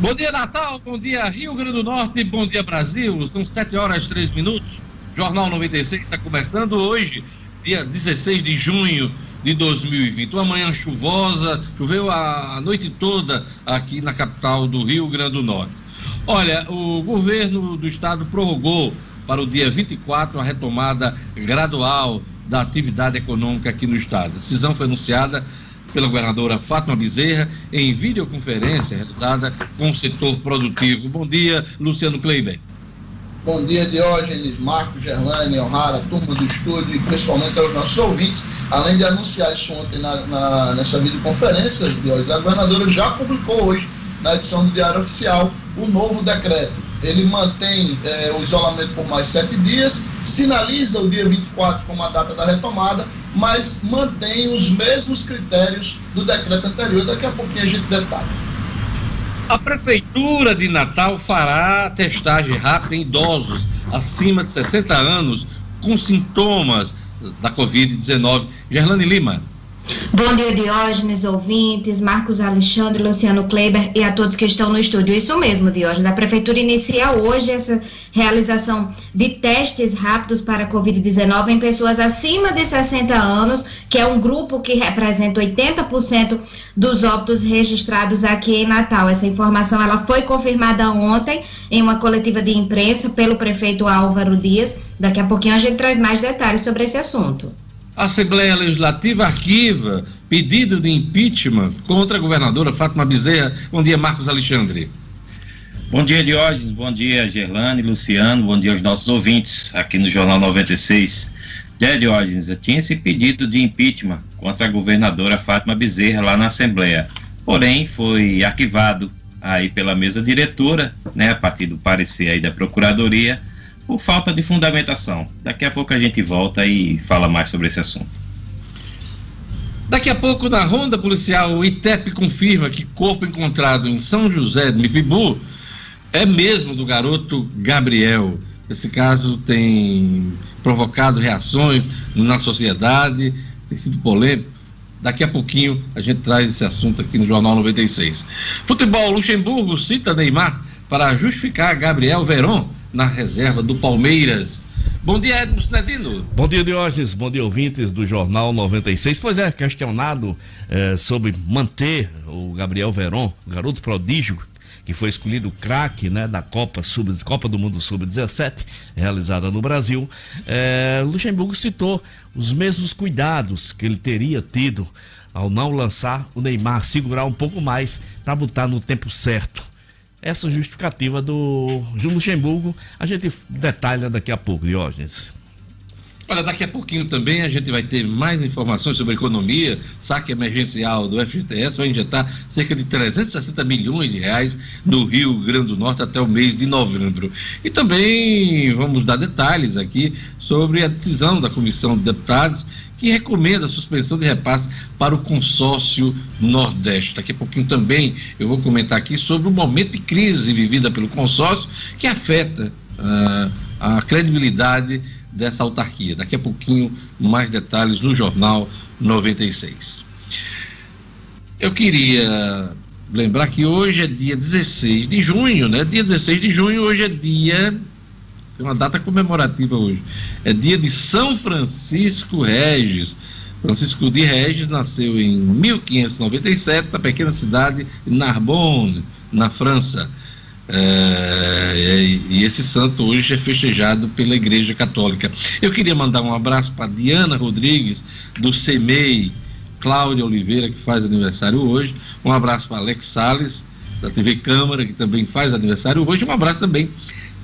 Bom dia, Natal. Bom dia, Rio Grande do Norte. Bom dia, Brasil. São 7 horas e 3 minutos. Jornal 96 está começando hoje, dia 16 de junho de 2020. Uma manhã chuvosa, choveu a noite toda aqui na capital do Rio Grande do Norte. Olha, o governo do estado prorrogou para o dia 24 a retomada gradual da atividade econômica aqui no estado. A decisão foi anunciada pela governadora Fátima Bezerra em videoconferência realizada com o setor produtivo. Bom dia, Luciano Kleiber. Bom dia, Diógenes, Marcos, Gerlane, O'Hara, turma do estúdio e principalmente aos nossos ouvintes. Além de anunciar isso ontem na, na, nessa videoconferência, Diógenes, a governadora já publicou hoje, na edição do Diário Oficial, o novo decreto. Ele mantém é, o isolamento por mais sete dias, sinaliza o dia 24 como a data da retomada mas mantém os mesmos critérios do decreto anterior. Daqui a pouquinho a gente detalha. A Prefeitura de Natal fará testagem rápida em idosos acima de 60 anos com sintomas da Covid-19. Gerlane Lima. Bom dia, Diógenes, ouvintes, Marcos Alexandre, Luciano Kleiber e a todos que estão no estúdio. Isso mesmo, Diógenes. A Prefeitura inicia hoje essa realização de testes rápidos para a Covid-19 em pessoas acima de 60 anos, que é um grupo que representa 80% dos óbitos registrados aqui em Natal. Essa informação ela foi confirmada ontem em uma coletiva de imprensa pelo prefeito Álvaro Dias. Daqui a pouquinho a gente traz mais detalhes sobre esse assunto. A Assembleia Legislativa arquiva pedido de impeachment contra a governadora Fátima Bezerra. Bom dia, Marcos Alexandre. Bom dia, Diógenes. Bom dia, Gerlane, Luciano. Bom dia aos nossos ouvintes aqui no Jornal 96. É, Diógenes, tinha esse pedido de impeachment contra a governadora Fátima Bezerra lá na Assembleia. Porém, foi arquivado aí pela mesa diretora, né, a partir do parecer aí da Procuradoria, por falta de fundamentação. Daqui a pouco a gente volta e fala mais sobre esse assunto. Daqui a pouco, na ronda policial, o ITEP confirma que corpo encontrado em São José de Mipibu é mesmo do garoto Gabriel. Esse caso tem provocado reações na sociedade, tem sido polêmico. Daqui a pouquinho a gente traz esse assunto aqui no Jornal 96. Futebol, Luxemburgo cita Neymar para justificar Gabriel Veron na reserva do Palmeiras. Bom dia, Edmo Cinedino. Bom dia, Diógenes. Bom dia, ouvintes do Jornal 96. Pois é, questionado é, sobre manter o Gabriel Veron, garoto prodígio, que foi escolhido craque né, da Copa, Sub, Copa do Mundo Sub-17, realizada no Brasil, é, Luxemburgo citou os mesmos cuidados que ele teria tido ao não lançar o Neymar, segurar um pouco mais para botar no tempo certo essa justificativa do Gil Luxemburgo. A gente detalha daqui a pouco, Diógenes. Olha, daqui a pouquinho também a gente vai ter mais informações sobre economia. Saque emergencial do FGTS vai injetar cerca de 360 milhões de reais no Rio Grande do Norte até o mês de novembro. E também vamos dar detalhes aqui sobre a decisão da Comissão de Deputados que recomenda a suspensão de repasse para o consórcio Nordeste. Daqui a pouquinho também eu vou comentar aqui sobre o momento de crise vivida pelo consórcio que afeta uh, a credibilidade dessa autarquia. Daqui a pouquinho mais detalhes no Jornal 96. Eu queria lembrar que hoje é dia 16 de junho, né? Dia 16 de junho, hoje é dia tem uma data comemorativa hoje. É dia de São Francisco Regis. Francisco de Regis nasceu em 1597 na pequena cidade de Narbonne, na França. É, e esse santo hoje é festejado pela Igreja Católica. Eu queria mandar um abraço para Diana Rodrigues, do CEMEI, Cláudia Oliveira, que faz aniversário hoje. Um abraço para Alex Sales, da TV Câmara, que também faz aniversário hoje. Um abraço também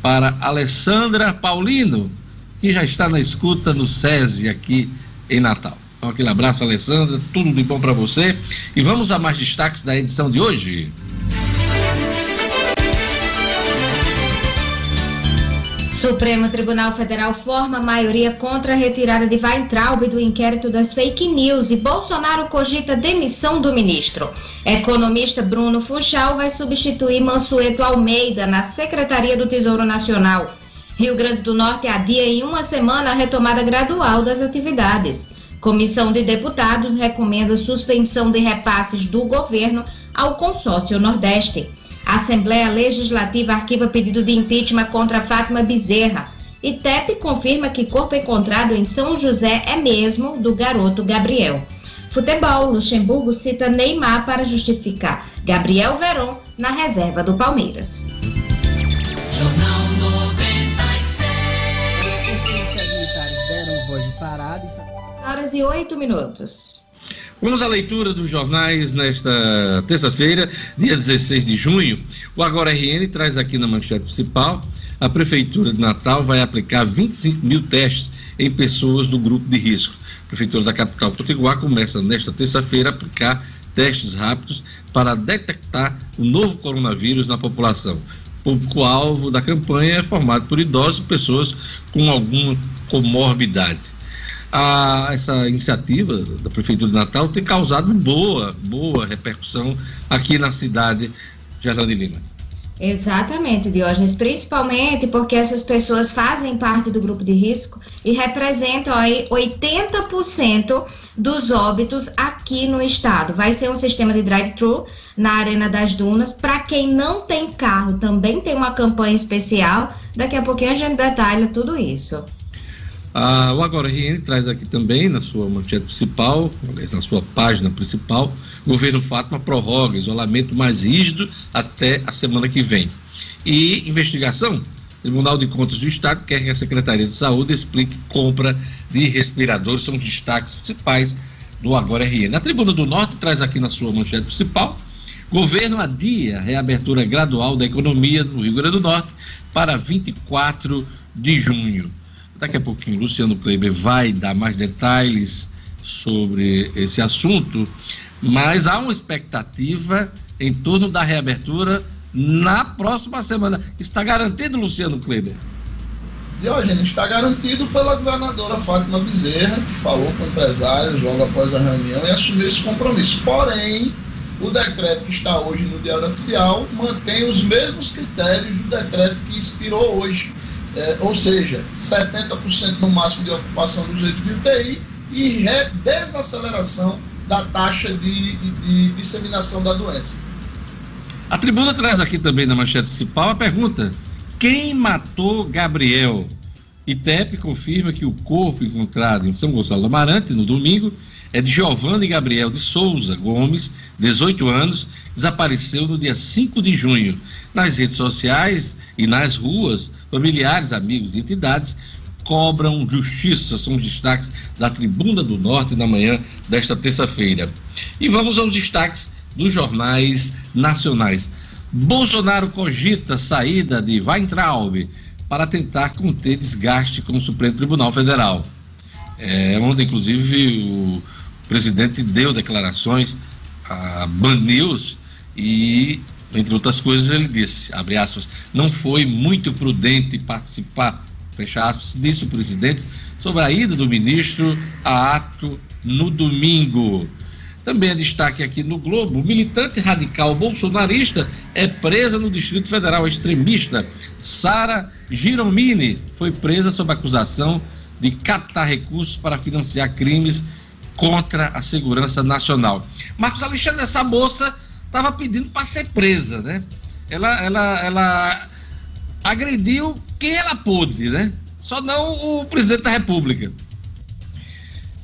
para Alessandra Paulino, que já está na escuta no SESI aqui em Natal. Então, aquele abraço, Alessandra, tudo de bom para você. E vamos a mais destaques da edição de hoje. Supremo Tribunal Federal forma maioria contra a retirada de Weintraub do inquérito das fake news e Bolsonaro cogita demissão do ministro. Economista Bruno Funchal vai substituir Mansueto Almeida na Secretaria do Tesouro Nacional. Rio Grande do Norte adia em uma semana a retomada gradual das atividades. Comissão de Deputados recomenda suspensão de repasses do governo ao consórcio Nordeste. A Assembleia Legislativa arquiva pedido de impeachment contra Fátima Bezerra. E TEP confirma que corpo encontrado em São José é mesmo do garoto Gabriel. Futebol, Luxemburgo cita Neymar para justificar Gabriel Veron na reserva do Palmeiras. Jornal 96. deram voz de parada. Horas e oito minutos. Vamos à leitura dos jornais nesta terça-feira, dia 16 de junho. O Agora RN traz aqui na manchete principal: a Prefeitura de Natal vai aplicar 25 mil testes em pessoas do grupo de risco. A Prefeitura da capital Potiguar começa nesta terça-feira a aplicar testes rápidos para detectar o novo coronavírus na população. O público-alvo da campanha é formado por idosos e pessoas com alguma comorbidade a, essa iniciativa da Prefeitura de Natal tem causado boa, boa repercussão aqui na cidade de Arnaldo Lima. Exatamente, Diógenes, principalmente porque essas pessoas fazem parte do grupo de risco e representam aí 80% dos óbitos aqui no estado. Vai ser um sistema de drive-thru na Arena das Dunas. Para quem não tem carro, também tem uma campanha especial. Daqui a pouquinho a gente detalha tudo isso. Ah, o Agora RN traz aqui também, na sua manchete principal, na sua página principal, o governo Fátima prorroga isolamento mais rígido até a semana que vem. E investigação, Tribunal de Contas do Estado quer que a Secretaria de Saúde explique compra de respiradores, são os destaques principais do Agora RN. Na Tribuna do Norte traz aqui na sua manchete principal, governo adia a reabertura gradual da economia no Rio Grande do Norte para 24 de junho. Daqui a pouquinho, Luciano Kleber vai dar mais detalhes sobre esse assunto, mas há uma expectativa em torno da reabertura na próxima semana. Está garantido, Luciano Kleber? Diógenes, está garantido pela governadora Fátima Bezerra, que falou com empresários logo após a reunião e assumiu esse compromisso. Porém, o decreto que está hoje no Diário Oficial mantém os mesmos critérios do decreto que inspirou hoje é, ou seja, 70% no máximo de ocupação do jeito de UTI e desaceleração da taxa de, de, de, disseminação da doença. A tribuna traz aqui também na manchete principal a pergunta: quem matou Gabriel? ITEP confirma que o corpo encontrado em São Gonçalo do Amarante no domingo é de Giovanni Gabriel de Souza Gomes, 18 anos, desapareceu no dia 5 de junho. Nas redes sociais e nas ruas, familiares, amigos e entidades cobram justiça. São os destaques da Tribuna do Norte na manhã desta terça-feira. E vamos aos destaques dos jornais nacionais. Bolsonaro cogita saída de Weintraub para tentar conter desgaste com o Supremo Tribunal Federal. É, ontem, inclusive, o presidente deu declarações a Band News e entre outras coisas, ele disse, abre aspas, não foi muito prudente participar, fecha aspas, disse o presidente, sobre a ida do ministro a ato no domingo. Também é destaque aqui no Globo: militante radical bolsonarista é presa no Distrito Federal. extremista Sara Giromini foi presa sob acusação de captar recursos para financiar crimes contra a segurança nacional. Marcos Alexandre, essa moça estava pedindo para ser presa, né? Ela, ela, ela agrediu quem ela pôde, né? Só não o presidente da República.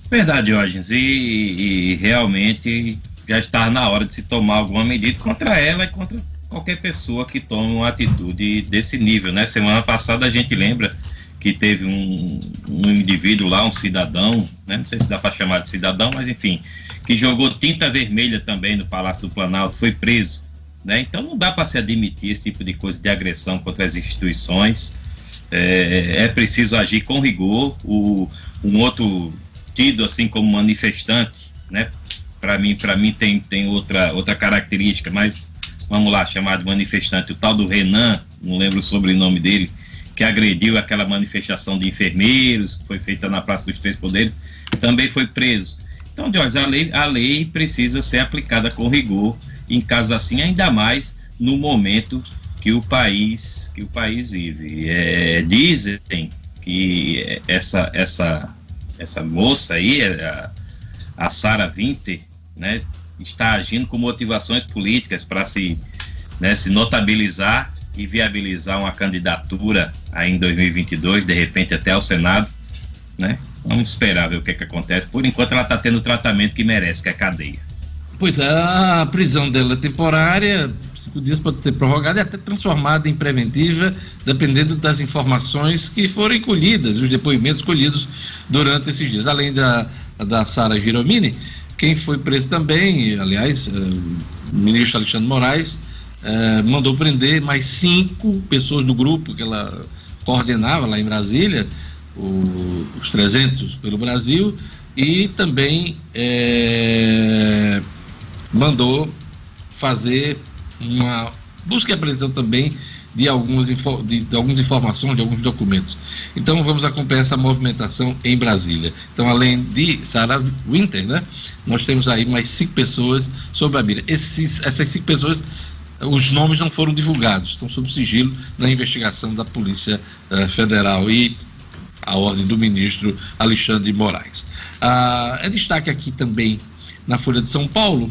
Verdade, Diógenes, e, e realmente já está na hora de se tomar alguma medida contra ela e contra qualquer pessoa que tome uma atitude desse nível, né? Semana passada a gente lembra que teve um, um indivíduo lá, um cidadão, né? não sei se dá para chamar de cidadão, mas enfim, que jogou tinta vermelha também no Palácio do Planalto, foi preso. Né? Então não dá para se admitir esse tipo de coisa de agressão contra as instituições. É, é preciso agir com rigor. O, um outro tido assim como manifestante, né? Para mim, para mim tem, tem outra, outra característica, mas vamos lá, chamar de manifestante, o tal do Renan, não lembro o sobrenome dele, que agrediu aquela manifestação de enfermeiros que foi feita na Praça dos Três Poderes, também foi preso. Então, Jorge, a lei, a lei precisa ser aplicada com rigor em casos assim, ainda mais no momento que o país que o país vive. É, dizem que essa essa essa moça aí, a, a Sara Winter, né, está agindo com motivações políticas para se né, se notabilizar e viabilizar uma candidatura aí em 2022, de repente até ao Senado, né? Vamos esperar ver o que, é que acontece. Por enquanto ela está tendo o tratamento que merece, que é cadeia. Pois é, a prisão dela é temporária, cinco dias pode ser prorrogada e até transformada em preventiva, dependendo das informações que forem colhidas, os depoimentos colhidos durante esses dias. Além da, da Sara Giromini, quem foi preso também, aliás, eh, o ministro Alexandre Moraes, eh, mandou prender mais cinco pessoas do grupo que ela coordenava lá em Brasília, o, os 300 pelo Brasil, e também é, mandou fazer uma busca e apreensão também de algumas, de, de, algumas informações, de alguns documentos. Então vamos acompanhar essa movimentação em Brasília. Então, além de Sarah Winter, né, nós temos aí mais cinco pessoas sobre a mira. Esses, essas cinco pessoas, os nomes não foram divulgados, estão sob sigilo na investigação da Polícia uh, Federal e a ordem do ministro Alexandre de Moraes. Ah, é destaque aqui também na Folha de São Paulo,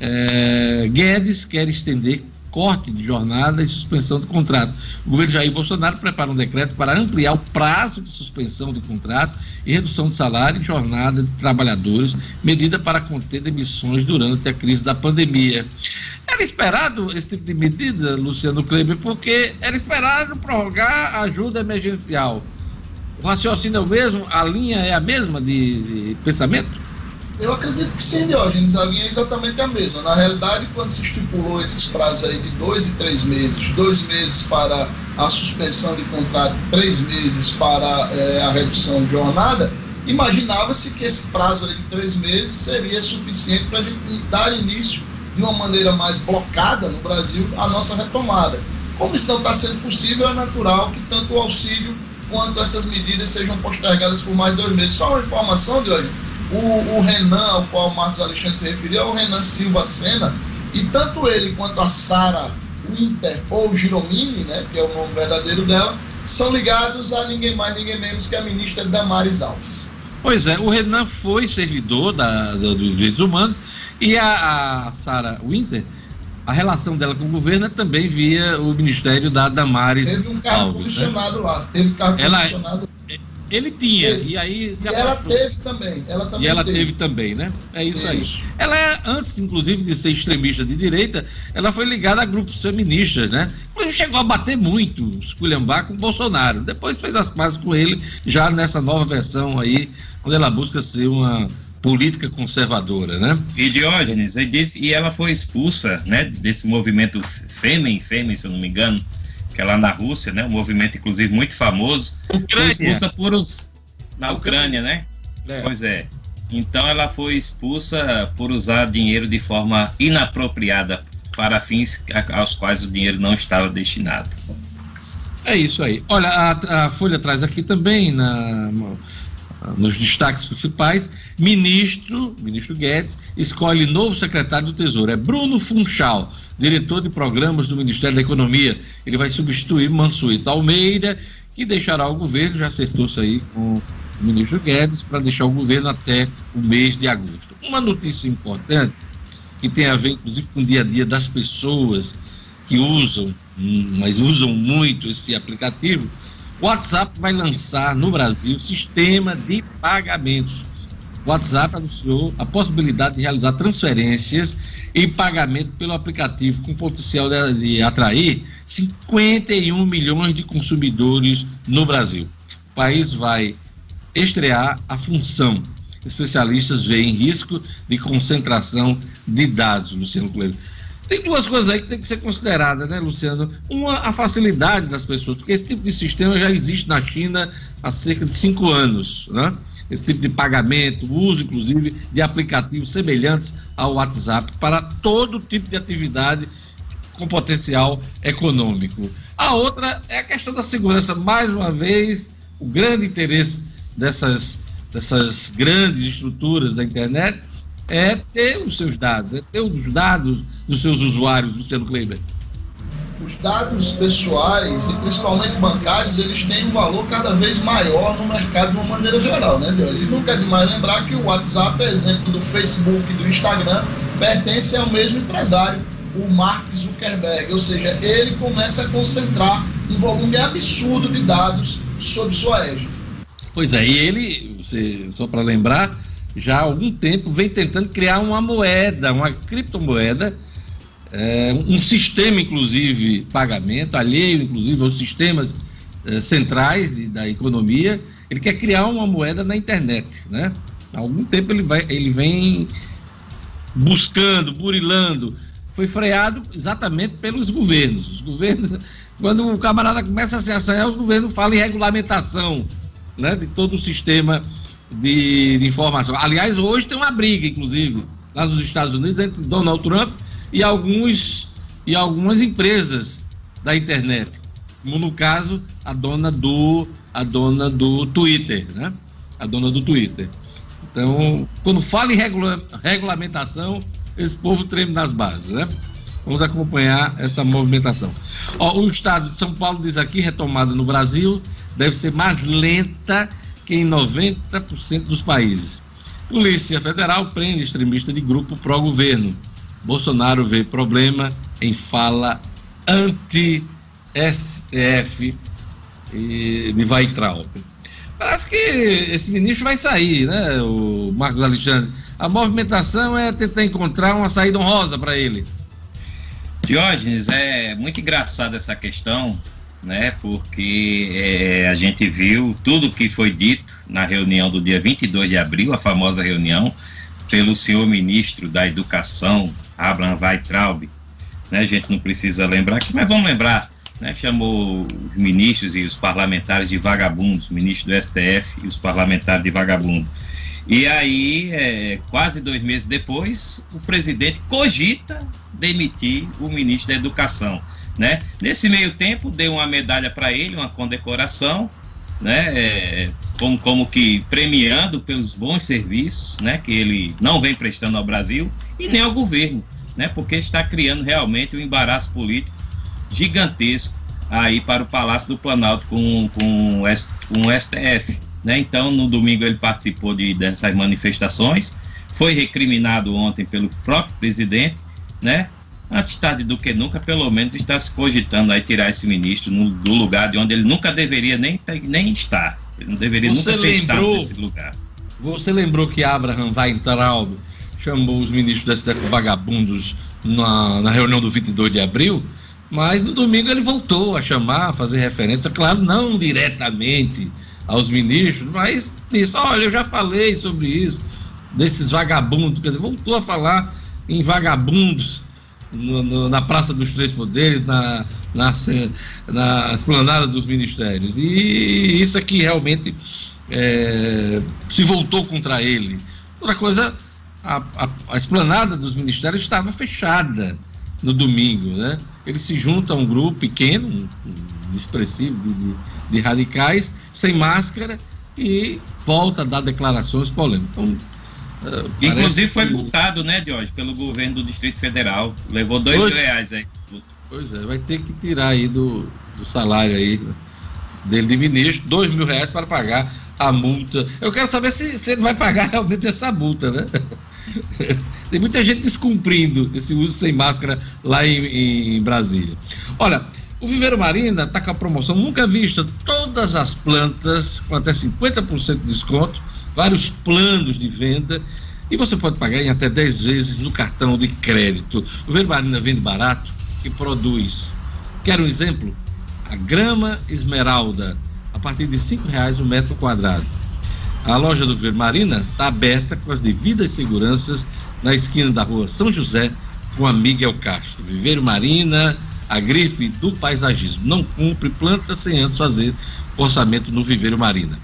é, Guedes quer estender corte de jornada e suspensão de contrato. O governo Jair Bolsonaro prepara um decreto para ampliar o prazo de suspensão de contrato e redução de salário e jornada de trabalhadores, medida para conter demissões durante a crise da pandemia. Era esperado esse tipo de medida, Luciano Kleber, porque era esperado prorrogar a ajuda emergencial. O raciocínio é o mesmo? A linha é a mesma de, de pensamento? Eu acredito que sim, Diógenes, a linha é exatamente a mesma. Na realidade, quando se estipulou esses prazos aí de dois e três meses, dois meses para a suspensão de contrato, três meses para é, a redução de jornada, imaginava-se que esse prazo de três meses seria suficiente para a gente dar início de uma maneira mais blocada no Brasil à nossa retomada. Como isso não está sendo possível, é natural que tanto o auxílio quanto essas medidas sejam postergadas por mais dois meses. Só uma informação, Diógenes o, o Renan, ao qual o Marcos Alexandre se referiu, é o Renan Silva Sena, e tanto ele quanto a Sara Winter, ou Giromini, né, que é o nome verdadeiro dela, são ligados a ninguém mais, ninguém menos que a ministra Damares Alves. Pois é, o Renan foi servidor da, da, dos direitos humanos e a, a Sara Winter, a relação dela com o governo é também via o Ministério da Damares Teve um cargo Alves, né? lá, teve cargo ela, comissionado. Ele tinha, teve. e aí se e ela teve também. Ela também e ela teve. teve também, né? É isso teve. aí. Ela é, antes, inclusive, de ser extremista de direita, ela foi ligada a grupos feministas, né? Inclusive chegou a bater muito, esculhambar com o Bolsonaro. Depois fez as pazes com ele, já nessa nova versão aí, quando ela busca ser uma política conservadora, né? E Diógenes, ele disse, e ela foi expulsa, né, desse movimento Fêmen, Fêmen, se eu não me engano, que é lá na Rússia, né? Um movimento, inclusive, muito famoso. Ucrânia. Foi expulsa por os. Na Ucrânia, né? É. Pois é. Então ela foi expulsa por usar dinheiro de forma inapropriada para fins aos quais o dinheiro não estava destinado. É isso aí. Olha, a, a Folha traz aqui também na, nos destaques principais, ministro, ministro Guedes, escolhe novo secretário do Tesouro. É Bruno Funchal, diretor de programas do Ministério da Economia. Ele vai substituir Mansuíto Almeida, que deixará o governo, já acertou-se aí com o ministro Guedes, para deixar o governo até o mês de agosto. Uma notícia importante, que tem a ver, inclusive, com o dia a dia das pessoas que usam, mas usam muito esse aplicativo, WhatsApp vai lançar no Brasil sistema de pagamentos. WhatsApp anunciou a possibilidade de realizar transferências e pagamento pelo aplicativo, com potencial de, de atrair 51 milhões de consumidores no Brasil. O país vai estrear a função. Especialistas veem risco de concentração de dados, Luciano Coelho. Tem duas coisas aí que tem que ser consideradas, né, Luciano? Uma, a facilidade das pessoas, porque esse tipo de sistema já existe na China há cerca de cinco anos, né? Esse tipo de pagamento, uso, inclusive, de aplicativos semelhantes ao WhatsApp para todo tipo de atividade com potencial econômico. A outra é a questão da segurança. Mais uma vez, o grande interesse dessas, dessas grandes estruturas da internet é ter os seus dados, é ter os dados dos seus usuários, Luciano Kleiber? Os dados pessoais e principalmente bancários, eles têm um valor cada vez maior no mercado de uma maneira geral, né, Deus? E nunca é demais lembrar que o WhatsApp, exemplo do Facebook e do Instagram, pertence ao mesmo empresário, o Mark Zuckerberg, ou seja, ele começa a concentrar um volume absurdo de dados sob sua égide. Pois é, e ele, você, só para lembrar, já há algum tempo vem tentando criar uma moeda, uma criptomoeda, é, um sistema, inclusive, pagamento, alheio, inclusive, aos sistemas é, centrais de, da economia. Ele quer criar uma moeda na internet, né? Há algum tempo ele, vai, ele vem buscando, burilando. Foi freado exatamente pelos governos. Os governos, quando o camarada começa a se assanhar, os governos falam em regulamentação né, de todo o sistema de, de, informação. Aliás, hoje tem uma briga, inclusive, lá nos Estados Unidos, entre Donald Trump e alguns e algumas empresas da internet. Como no caso, a dona do a dona do Twitter, né? A dona do Twitter. Então, quando fala em regula regulamentação, esse povo treme nas bases, né? Vamos acompanhar essa movimentação. Ó, o estado de São Paulo diz aqui, retomada no Brasil, deve ser mais lenta que em 90% dos países. Polícia Federal prende extremista de grupo pró-governo. Bolsonaro vê problema em fala anti-STF de Weitraub. Parece que esse ministro vai sair, né, o Marcos Alexandre? A movimentação é tentar encontrar uma saída honrosa para ele. Diógenes, é muito engraçada essa questão, né? Porque é, a gente viu tudo que foi dito na reunião do dia 22 de abril, a famosa reunião, pelo senhor ministro da Educação, Abraham Weitraub. Né? A gente não precisa lembrar aqui, mas vamos lembrar né, chamou os ministros e os parlamentares de vagabundos, ministro do STF e os parlamentares de vagabundo. E aí, é, quase dois meses depois, o presidente cogita demitir o ministro da Educação. Né? Nesse meio tempo, deu uma medalha para ele, uma condecoração, né? É, como, como que premiando pelos bons serviços né? que ele não vem prestando ao Brasil e nem ao governo, né? porque está criando realmente um embaraço político gigantesco aí para o Palácio do Planalto com, com, com o STF. Né? Então, no domingo ele participou de, dessas manifestações, foi recriminado ontem pelo próprio presidente, né? Antes tarde do que nunca, pelo menos está se cogitando aí tirar esse ministro no, do lugar de onde ele nunca deveria nem, nem estar. Ele não deveria você nunca ter lembrou, estado nesse lugar. Você lembrou que Abraham Weintraub chamou os ministros do STF vagabundos na, na reunião do 22 de abril? Mas no domingo ele voltou a chamar, a fazer referência, claro, não diretamente aos ministros, mas disse: olha, eu já falei sobre isso, desses vagabundos, quer dizer, voltou a falar em vagabundos no, no, na Praça dos Três Poderes, na, na, na esplanada dos ministérios. E isso aqui realmente é, se voltou contra ele. Outra coisa, a, a, a esplanada dos ministérios estava fechada no domingo, né? Ele se junta a um grupo pequeno, expressivo de, de, radicais, sem máscara e volta a dar declarações polêmicas. Então, Inclusive foi multado, né, Jorge, pelo governo do Distrito Federal. Levou dois pois, mil reais aí. Pois é, vai ter que tirar aí do, do salário aí dele de ministro, dois mil reais para pagar a multa. Eu quero saber se, se ele vai pagar realmente essa multa, né? Tem muita gente descumprindo esse uso sem máscara lá em, em Brasília. Olha, o Viveiro Marina está com a promoção nunca vista. Todas as plantas com até 50% de desconto, vários planos de venda. E você pode pagar em até 10 vezes no cartão de crédito. O Viveiro Marina vende barato e produz. Quer um exemplo? A grama esmeralda, a partir de R$ reais o um metro quadrado a loja do Vermarina está aberta com as devidas seguranças na esquina da rua São José com a Miguel Castro. Viveiro Marina, a grife do paisagismo. Não cumpre planta sem antes fazer orçamento no Viveiro Marina.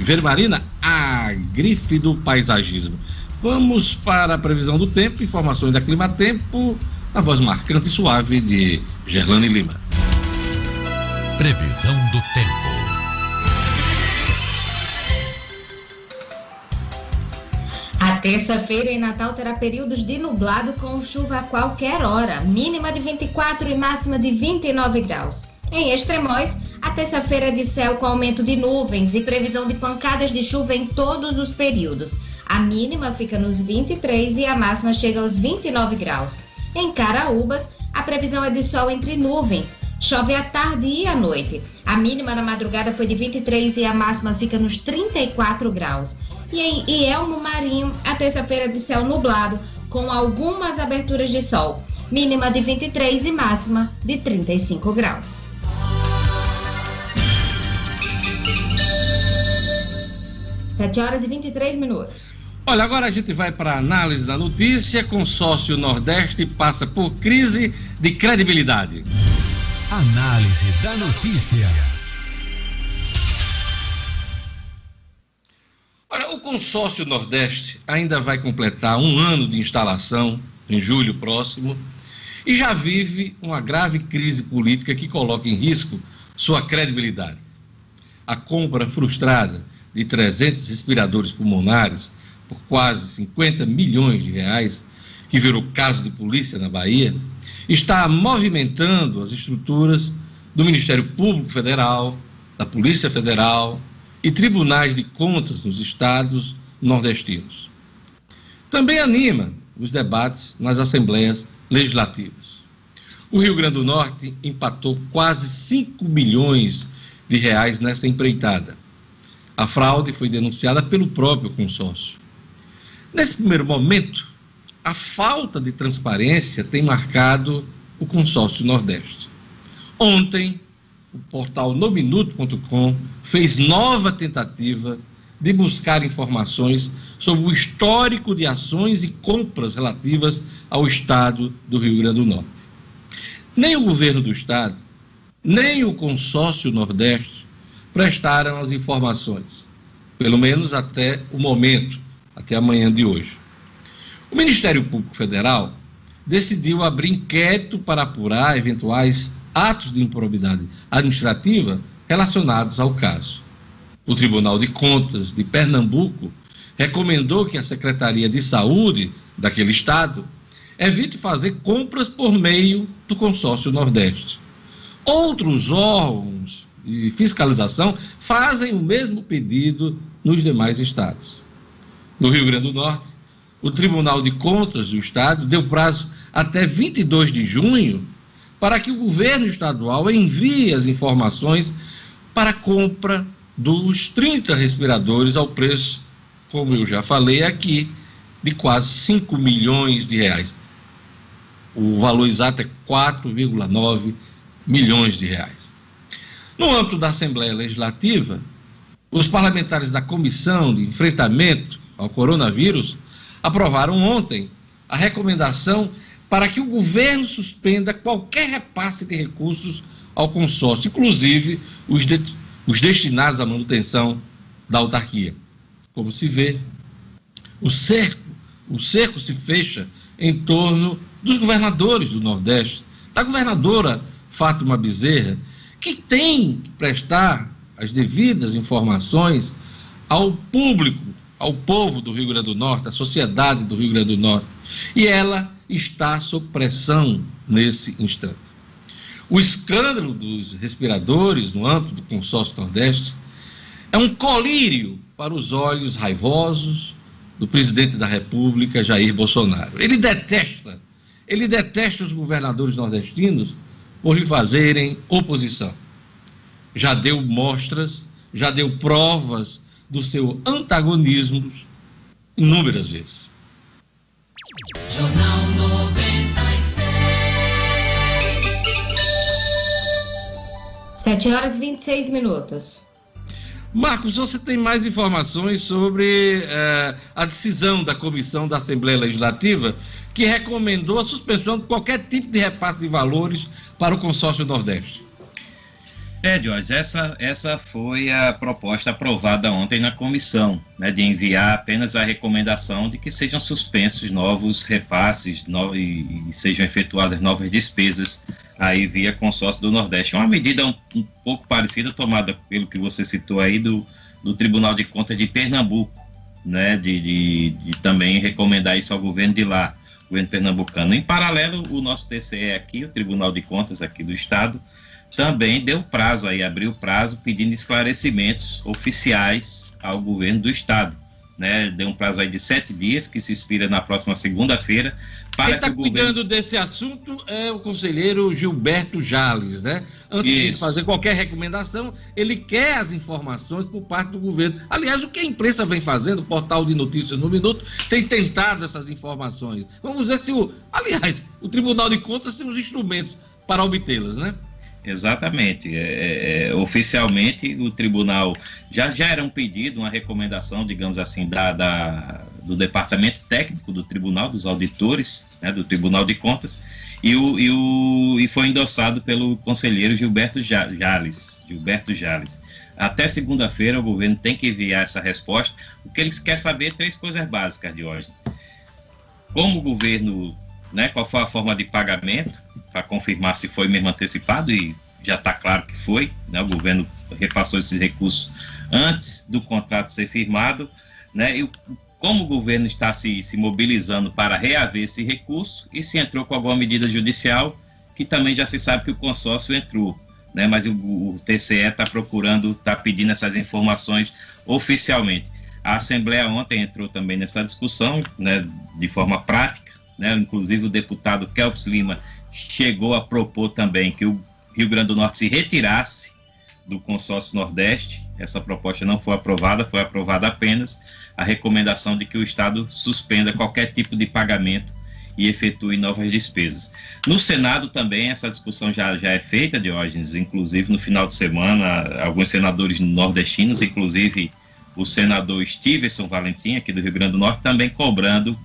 Viveiro Marina, a grife do paisagismo. Vamos para a previsão do tempo, informações da Clima Tempo, na voz marcante e suave de Gerlane Lima. Previsão do tempo. terça-feira em Natal terá períodos de nublado com chuva a qualquer hora, mínima de 24 e máxima de 29 graus. Em Extremóis, a terça-feira de céu com aumento de nuvens e previsão de pancadas de chuva em todos os períodos. A mínima fica nos 23 e a máxima chega aos 29 graus. Em Caraúbas, a previsão é de sol entre nuvens. Chove à tarde e à noite. A mínima na madrugada foi de 23 e a máxima fica nos 34 graus. E em Elmo Marinho, a terça-feira de céu nublado, com algumas aberturas de sol. Mínima de 23 e máxima de 35 graus. Sete horas e 23 minutos. Olha, agora a gente vai para a análise da notícia. Consórcio Nordeste passa por crise de credibilidade. Análise da notícia. Olha, o consórcio Nordeste ainda vai completar um ano de instalação em julho próximo e já vive uma grave crise política que coloca em risco sua credibilidade. A compra frustrada de 300 respiradores pulmonares por quase 50 milhões de reais, que virou caso de polícia na Bahia, está movimentando as estruturas do Ministério Público Federal, da Polícia Federal e tribunais de contas nos estados nordestinos. Também anima os debates nas assembleias legislativas. O Rio Grande do Norte empatou quase 5 milhões de reais nessa empreitada. A fraude foi denunciada pelo próprio consórcio. Nesse primeiro momento, a falta de transparência tem marcado o consórcio Nordeste. Ontem, o portal nominuto.com fez nova tentativa de buscar informações sobre o histórico de ações e compras relativas ao Estado do Rio Grande do Norte. Nem o governo do Estado, nem o consórcio Nordeste prestaram as informações, pelo menos até o momento até amanhã de hoje. O Ministério Público Federal decidiu abrir inquérito para apurar eventuais atos de improbidade administrativa relacionados ao caso. O Tribunal de Contas de Pernambuco recomendou que a Secretaria de Saúde daquele estado evite fazer compras por meio do consórcio Nordeste. Outros órgãos de fiscalização fazem o mesmo pedido nos demais estados no Rio Grande do Norte, o Tribunal de Contas do Estado deu prazo até 22 de junho para que o governo estadual envie as informações para a compra dos 30 respiradores ao preço, como eu já falei aqui, de quase 5 milhões de reais. O valor exato é 4,9 milhões de reais. No âmbito da Assembleia Legislativa, os parlamentares da Comissão de Enfrentamento ao coronavírus, aprovaram ontem a recomendação para que o governo suspenda qualquer repasse de recursos ao consórcio, inclusive os, de, os destinados à manutenção da autarquia. Como se vê, o cerco, o cerco se fecha em torno dos governadores do Nordeste, da governadora Fátima Bezerra, que tem que prestar as devidas informações ao público ao povo do Rio Grande do Norte, à sociedade do Rio Grande do Norte. E ela está sob pressão nesse instante. O escândalo dos respiradores no âmbito do consórcio Nordeste é um colírio para os olhos raivosos do presidente da República, Jair Bolsonaro. Ele detesta, ele detesta os governadores nordestinos por lhe fazerem oposição. Já deu mostras, já deu provas do seu antagonismo inúmeras vezes. Jornal 96. 7 horas e 26 minutos. Marcos, você tem mais informações sobre eh, a decisão da comissão da Assembleia Legislativa que recomendou a suspensão de qualquer tipo de repasse de valores para o consórcio Nordeste? É, Jorge, essa, essa foi a proposta aprovada ontem na comissão, né, de enviar apenas a recomendação de que sejam suspensos novos repasses no, e, e, sejam efetuadas novas despesas aí via consórcio do Nordeste. É uma medida um, um, pouco parecida tomada pelo que você citou aí do, do Tribunal de Contas de Pernambuco, né, de, de, de também recomendar isso ao governo de lá, governo pernambucano. Em paralelo, o nosso TCE aqui, o Tribunal de Contas aqui do Estado, também deu prazo aí, abriu prazo pedindo esclarecimentos oficiais ao governo do estado, né, deu um prazo aí de sete dias, que se expira na próxima segunda-feira, para Quem está cuidando governo... desse assunto é o conselheiro Gilberto Jales, né? Antes Isso. de fazer qualquer recomendação, ele quer as informações por parte do governo. Aliás, o que a imprensa vem fazendo, o portal de notícias no Minuto, tem tentado essas informações. Vamos ver se o. Aliás, o Tribunal de Contas tem os instrumentos para obtê-las, né? Exatamente. É, é, é, oficialmente, o tribunal já, já era um pedido, uma recomendação, digamos assim, da, da, do departamento técnico do tribunal, dos auditores, né, do Tribunal de Contas, e, o, e, o, e foi endossado pelo conselheiro Gilberto Jales. Gilberto Jales. Até segunda-feira, o governo tem que enviar essa resposta. O que eles querem saber é três coisas básicas de hoje. Como o governo né, qual foi a forma de pagamento, para confirmar se foi mesmo antecipado, e já está claro que foi, né, o governo repassou esses recursos antes do contrato ser firmado, né, e como o governo está se, se mobilizando para reaver esse recurso e se entrou com alguma medida judicial, que também já se sabe que o consórcio entrou. Né, mas o, o TCE está procurando, está pedindo essas informações oficialmente. A Assembleia ontem entrou também nessa discussão, né, de forma prática, né? Inclusive o deputado Kelps Lima chegou a propor também que o Rio Grande do Norte se retirasse do consórcio Nordeste. Essa proposta não foi aprovada, foi aprovada apenas a recomendação de que o Estado suspenda qualquer tipo de pagamento e efetue novas despesas. No Senado também essa discussão já, já é feita, Diógenes, inclusive no final de semana, alguns senadores nordestinos, inclusive o senador Stevenson Valentim, aqui do Rio Grande do Norte, também cobrando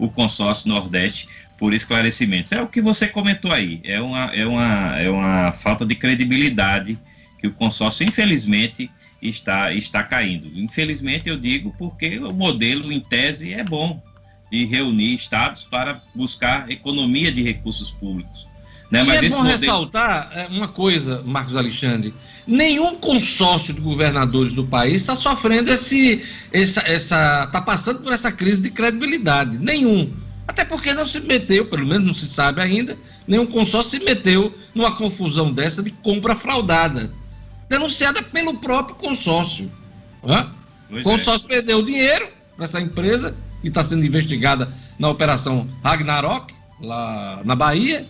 o consórcio Nordeste por esclarecimentos. É o que você comentou aí, é uma, é uma, é uma falta de credibilidade que o consórcio, infelizmente, está, está caindo. Infelizmente, eu digo porque o modelo, em tese, é bom de reunir estados para buscar economia de recursos públicos. Né? Mas e é bom modelo... ressaltar é, uma coisa, Marcos Alexandre: nenhum consórcio de governadores do país está sofrendo esse, essa, essa, está passando por essa crise de credibilidade. Nenhum. Até porque não se meteu, pelo menos não se sabe ainda, nenhum consórcio se meteu numa confusão dessa de compra fraudada, denunciada pelo próprio consórcio. O é. consórcio é. perdeu dinheiro para essa empresa, que está sendo investigada na Operação Ragnarok, lá na Bahia,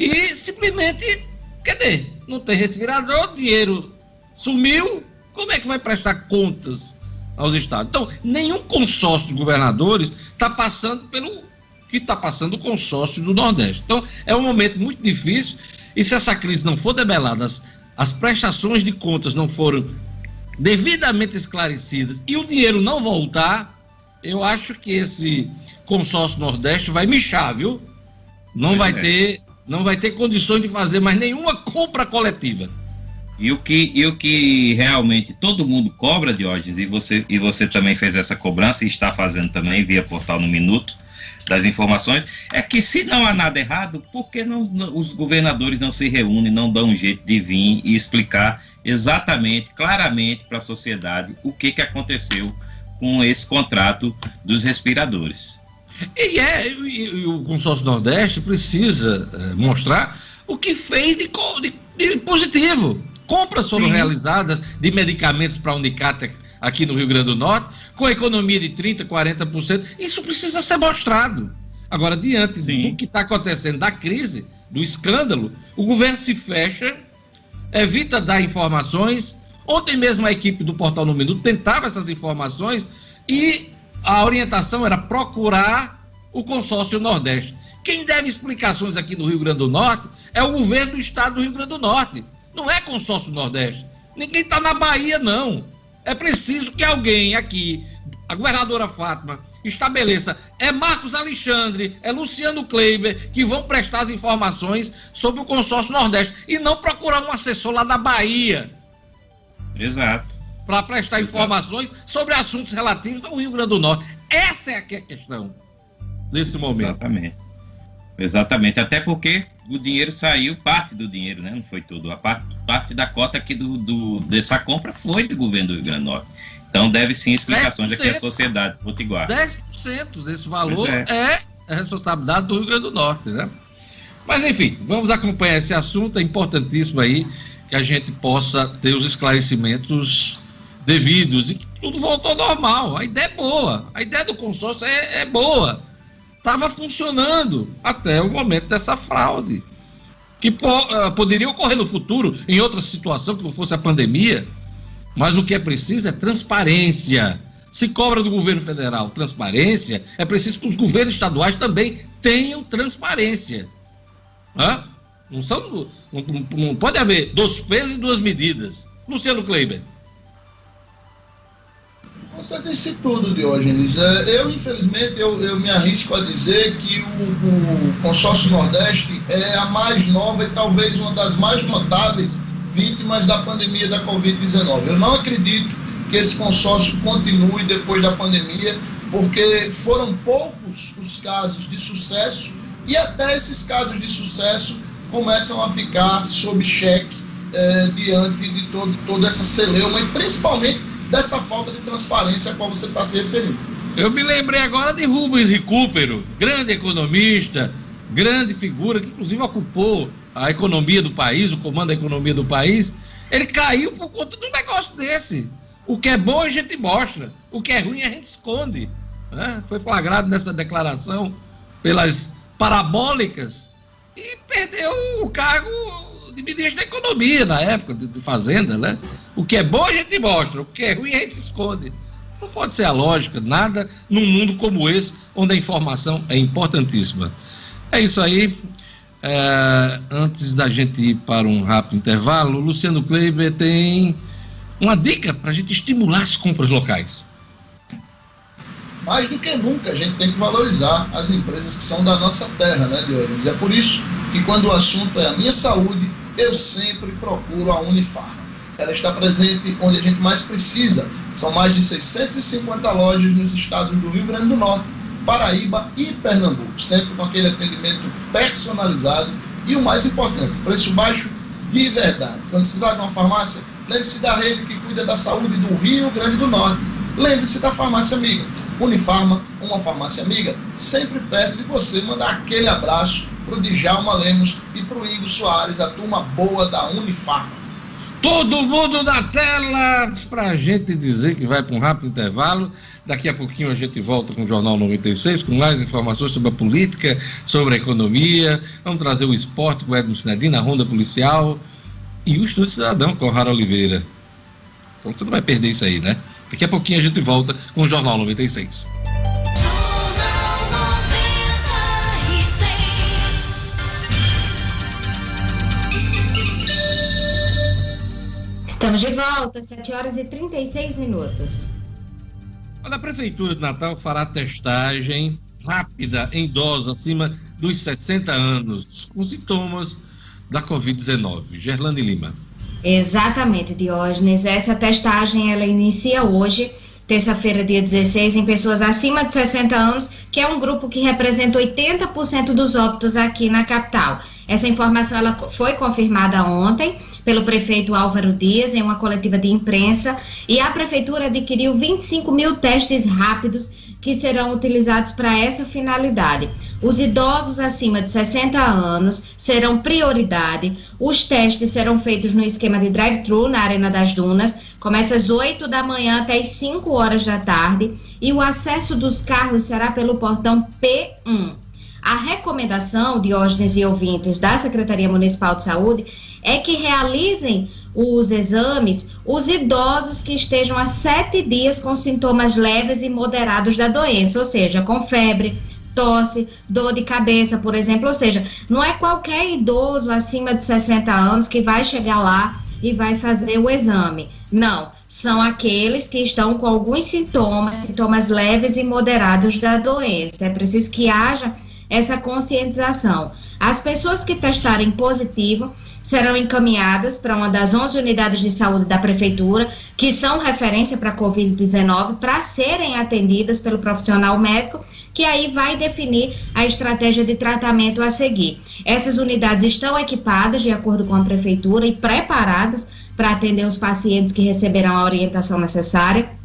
e simplesmente, cadê? Não tem respirador, dinheiro sumiu, como é que vai prestar contas aos estados? Então, nenhum consórcio de governadores está passando pelo que está passando o consórcio do Nordeste. Então, é um momento muito difícil, e se essa crise não for debelada, as, as prestações de contas não foram devidamente esclarecidas e o dinheiro não voltar, eu acho que esse consórcio Nordeste vai mexer, viu? Não vai é. ter não vai ter condições de fazer mais nenhuma compra coletiva. E o que, e o que realmente todo mundo cobra, Diógenes, e você, e você também fez essa cobrança e está fazendo também via portal no Minuto das informações, é que se não há nada errado, por que não, não, os governadores não se reúnem, não dão um jeito de vir e explicar exatamente, claramente para a sociedade o que, que aconteceu com esse contrato dos respiradores? E, é, e, e o consórcio Nordeste precisa é, mostrar o que fez de, de, de positivo. Compras foram Sim. realizadas de medicamentos para a Unicat aqui no Rio Grande do Norte, com economia de 30%, 40%. Isso precisa ser mostrado. Agora, diante Sim. do que está acontecendo da crise, do escândalo, o governo se fecha, evita dar informações. Ontem mesmo a equipe do Portal no Minuto tentava essas informações e a orientação era procurar o consórcio Nordeste. Quem deve explicações aqui no Rio Grande do Norte é o governo do estado do Rio Grande do Norte. Não é consórcio Nordeste. Ninguém está na Bahia, não. É preciso que alguém aqui, a governadora Fátima, estabeleça. É Marcos Alexandre, é Luciano Kleiber que vão prestar as informações sobre o consórcio Nordeste e não procurar um assessor lá da Bahia. Exato para prestar Exato. informações sobre assuntos relativos ao Rio Grande do Norte. Essa é a questão nesse momento. Exatamente. Exatamente, até porque o dinheiro saiu, parte do dinheiro, né? Não foi tudo. A parte, parte da cota aqui do, do, dessa compra foi do governo do Rio Grande do Norte. Então deve sim explicações aqui à sociedade potiguar. 10% desse valor é. é responsabilidade do Rio Grande do Norte, né? Mas enfim, vamos acompanhar esse assunto, é importantíssimo aí que a gente possa ter os esclarecimentos devidos. E tudo voltou ao normal. A ideia é boa, a ideia do consórcio é, é boa. Estava funcionando até o momento dessa fraude. Que po uh, poderia ocorrer no futuro, em outra situação, que não fosse a pandemia. Mas o que é preciso é transparência. Se cobra do governo federal transparência, é preciso que os governos estaduais também tenham transparência. Hã? Não, são, não, não pode haver dois pesos e duas medidas. Luciano Kleiber. Você disse tudo, Diógenes. É, eu, infelizmente, eu, eu me arrisco a dizer que o, o, consórcio Nordeste é a mais nova e talvez uma das mais notáveis vítimas da pandemia da Covid-19. Eu não acredito que esse consórcio continue depois da pandemia, porque foram poucos os casos de sucesso e até esses casos de sucesso começam a ficar sob cheque é, diante de todo, toda essa celeuma e principalmente dessa falta de transparência a qual você está se referindo. Eu me lembrei agora de Rubens Recupero, grande economista, grande figura, que inclusive ocupou a economia do país, o comando da economia do país. Ele caiu por conta de um negócio desse. O que é bom a gente mostra, o que é ruim a gente esconde. Né? Foi flagrado nessa declaração pelas parabólicas e perdeu o cargo de ministro da Economia na época, de, de, Fazenda, né? O que é bom a gente mostra, o que é ruim a gente esconde. Não pode ser a lógica, nada num mundo como esse, onde a informação é importantíssima. É isso aí. É, antes da gente ir para um rápido intervalo, Luciano Kleiber tem uma dica para a gente estimular as compras locais mais do que nunca a gente tem que valorizar as empresas que são da nossa terra, né, Diogenes? É por isso que quando o assunto é a minha saúde, eu sempre procuro a Unifarma. Ela está presente onde a gente mais precisa. São mais de 650 lojas nos estados do Rio Grande do Norte, Paraíba e Pernambuco, sempre com aquele atendimento personalizado e o mais importante, preço baixo de verdade. Quando precisar de uma farmácia, lembre-se da rede que cuida da saúde do Rio Grande do Norte Lembre-se da farmácia amiga. Unifarma, uma farmácia amiga, sempre perto de você. Mandar aquele abraço para o Djalma Lemos e para o Igor Soares, a turma boa da Unifarma. Todo mundo na tela para a gente dizer que vai para um rápido intervalo. Daqui a pouquinho a gente volta com o Jornal 96 com mais informações sobre a política, sobre a economia. Vamos trazer o esporte com o Edmo Sinedina, a Ronda Policial e o Estúdio Cidadão com o Rara Oliveira. Então você não vai perder isso aí, né? Daqui a pouquinho a gente volta com o Jornal 96. Estamos de volta, 7 horas e 36 minutos. A Prefeitura de Natal fará testagem rápida em idosos acima dos 60 anos com sintomas da Covid-19. Gerlane Lima. Exatamente, Diógenes. Essa testagem ela inicia hoje, terça-feira, dia 16, em pessoas acima de 60 anos, que é um grupo que representa 80% dos óbitos aqui na capital. Essa informação ela foi confirmada ontem pelo prefeito Álvaro Dias em uma coletiva de imprensa e a prefeitura adquiriu 25 mil testes rápidos que serão utilizados para essa finalidade. Os idosos acima de 60 anos serão prioridade. Os testes serão feitos no esquema de drive-thru na Arena das Dunas. Começa às 8 da manhã até às 5 horas da tarde. E o acesso dos carros será pelo portão P1. A recomendação, Diógenes e ouvintes, da Secretaria Municipal de Saúde é que realizem os exames os idosos que estejam há sete dias com sintomas leves e moderados da doença, ou seja, com febre, tosse, dor de cabeça, por exemplo. Ou seja, não é qualquer idoso acima de 60 anos que vai chegar lá e vai fazer o exame. Não, são aqueles que estão com alguns sintomas, sintomas leves e moderados da doença. É preciso que haja essa conscientização. As pessoas que testarem positivo serão encaminhadas para uma das 11 unidades de saúde da prefeitura, que são referência para a Covid-19, para serem atendidas pelo profissional médico, que aí vai definir a estratégia de tratamento a seguir. Essas unidades estão equipadas, de acordo com a prefeitura, e preparadas para atender os pacientes que receberão a orientação necessária.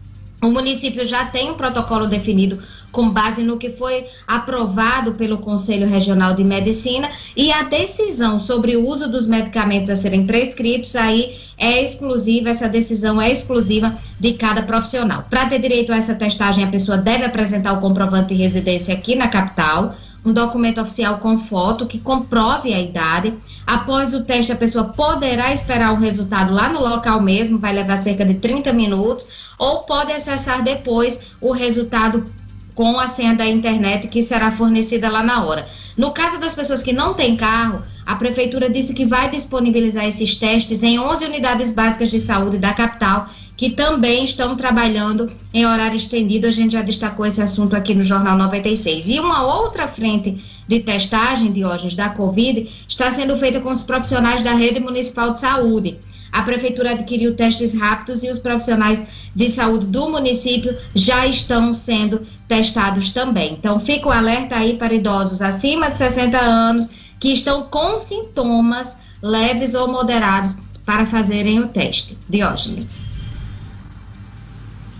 O município já tem um protocolo definido com base no que foi aprovado pelo Conselho Regional de Medicina e a decisão sobre o uso dos medicamentos a serem prescritos aí é exclusiva, essa decisão é exclusiva de cada profissional. Para ter direito a essa testagem, a pessoa deve apresentar o comprovante de residência aqui na capital, um documento oficial com foto que comprove a idade. Após o teste, a pessoa poderá esperar o resultado lá no local mesmo, vai levar cerca de 30 minutos, ou pode acessar depois o resultado com a senha da internet que será fornecida lá na hora. No caso das pessoas que não têm carro, a prefeitura disse que vai disponibilizar esses testes em 11 unidades básicas de saúde da capital que também estão trabalhando em horário estendido. A gente já destacou esse assunto aqui no Jornal 96. E uma outra frente de testagem de hoje da Covid está sendo feita com os profissionais da rede municipal de saúde. A prefeitura adquiriu testes rápidos e os profissionais de saúde do município já estão sendo testados também. Então, fica o alerta aí para idosos acima de 60 anos que estão com sintomas leves ou moderados para fazerem o teste. Diógenes.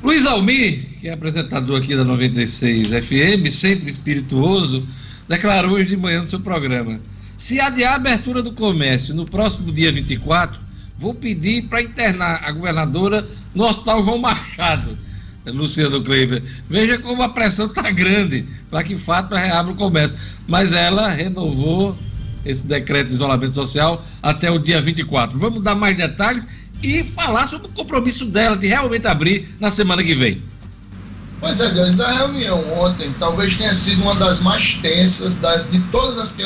Luiz Almir, que é apresentador aqui da 96 FM, sempre espirituoso, declarou hoje de manhã no seu programa: se adiar a abertura do comércio no próximo dia 24, vou pedir para internar a governadora no Hospital João Machado. Luciano Kleiber. Veja como a pressão está grande para que fato reabra o comércio. Mas ela renovou esse decreto de isolamento social até o dia 24. Vamos dar mais detalhes e falar sobre o compromisso dela de realmente abrir na semana que vem. Pois é, Deus, a reunião ontem talvez tenha sido uma das mais tensas das, de todas as que,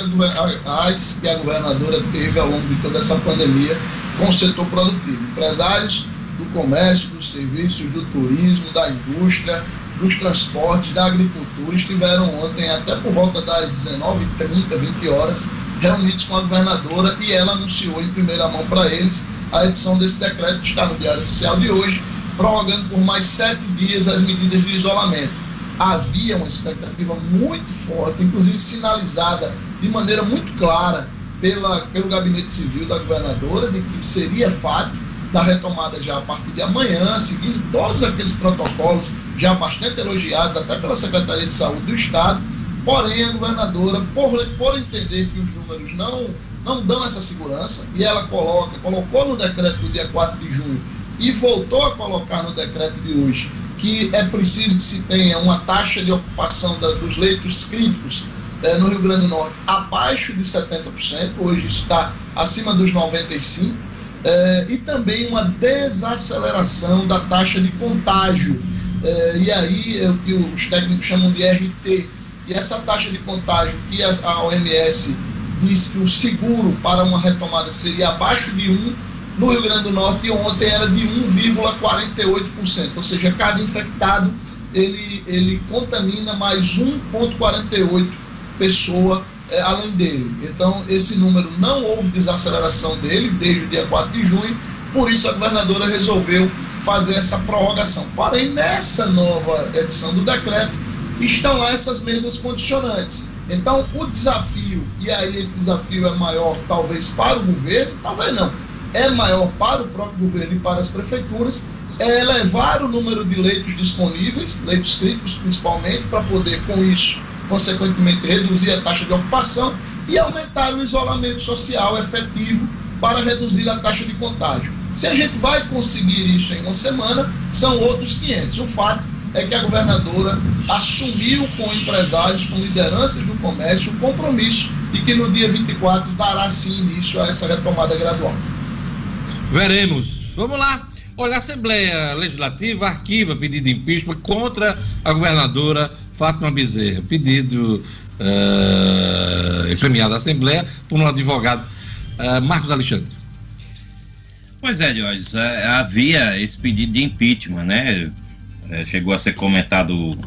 as, que a governadora teve ao longo de toda essa pandemia com o setor produtivo. Empresários do comércio, dos serviços, do turismo, da indústria, dos transportes, da agricultura estiveram ontem, até por volta das 19h30, 20 horas, reunidos com a governadora e ela anunciou em primeira mão para eles a edição desse decreto que está no Diário Oficial de hoje, prorrogando por mais sete dias as medidas de isolamento. Havia uma expectativa muito forte, inclusive sinalizada de maneira muito clara pela, pelo gabinete civil da governadora, de que seria fato da retomada já a partir de amanhã, seguindo todos aqueles protocolos já bastante elogiados até pela Secretaria de Saúde do Estado. Porém, a governadora, por, por entender que os números não não dão essa segurança e ela coloca, colocou no decreto do dia 4 de junho e voltou a colocar no decreto de hoje que é preciso que se tenha uma taxa de ocupação da, dos leitos críticos eh, no Rio Grande do Norte abaixo de 70%, hoje está acima dos 95%, eh, e também uma desaceleração da taxa de contágio. Eh, e aí é o que os técnicos chamam de RT. E essa taxa de contágio que a, a OMS disse que o seguro para uma retomada seria abaixo de 1 no Rio Grande do Norte ontem era de 1,48%, ou seja, cada infectado ele, ele contamina mais 1,48 pessoa é, além dele. Então, esse número não houve desaceleração dele desde o dia 4 de junho, por isso a governadora resolveu fazer essa prorrogação. Porém, nessa nova edição do decreto, estão lá essas mesmas condicionantes. Então, o desafio, e aí esse desafio é maior talvez para o governo, talvez não, é maior para o próprio governo e para as prefeituras, é elevar o número de leitos disponíveis, leitos críticos principalmente, para poder, com isso, consequentemente, reduzir a taxa de ocupação e aumentar o isolamento social efetivo para reduzir a taxa de contágio. Se a gente vai conseguir isso em uma semana, são outros 500. O fato é que a governadora assumiu com empresários, com lideranças do comércio, o compromisso de que no dia 24 dará sim início a essa retomada gradual. Veremos. Vamos lá. Olha, a Assembleia Legislativa arquiva pedido de impeachment contra a governadora Fátima Bezerra. Pedido uh, encaminhado à Assembleia por um advogado, uh, Marcos Alexandre. Pois é, Jorge, é, havia esse pedido de impeachment, né? é, chegou a ser comentado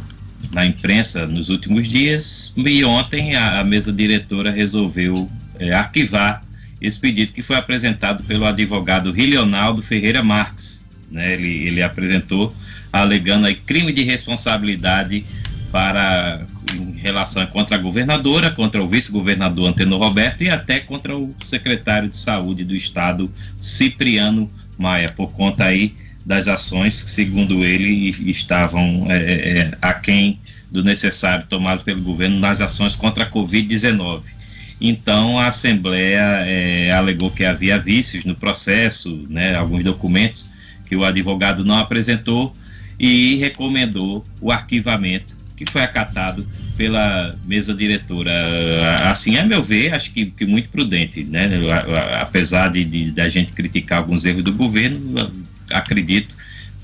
na imprensa nos últimos dias e ontem a, mesa diretora resolveu é, arquivar esse pedido que foi apresentado pelo advogado Rilionaldo Ferreira Marques. Né? Ele, ele apresentou alegando aí crime de responsabilidade para em relação contra a governadora, contra o vice-governador Antenor Roberto e até contra o secretário de saúde do estado Cipriano Maia, por conta aí das ações que, segundo ele, estavam é, é, é, aquém do necessário tomado pelo governo nas ações contra a Covid-19. Então, a Assembleia é, alegou que havia vícios no processo, né, alguns documentos que o advogado não apresentou e recomendou o arquivamento, que foi acatado pela mesa diretora. Assim, a meu ver, acho que, que muito prudente, né? apesar de, de, de a gente criticar alguns erros do governo, acredito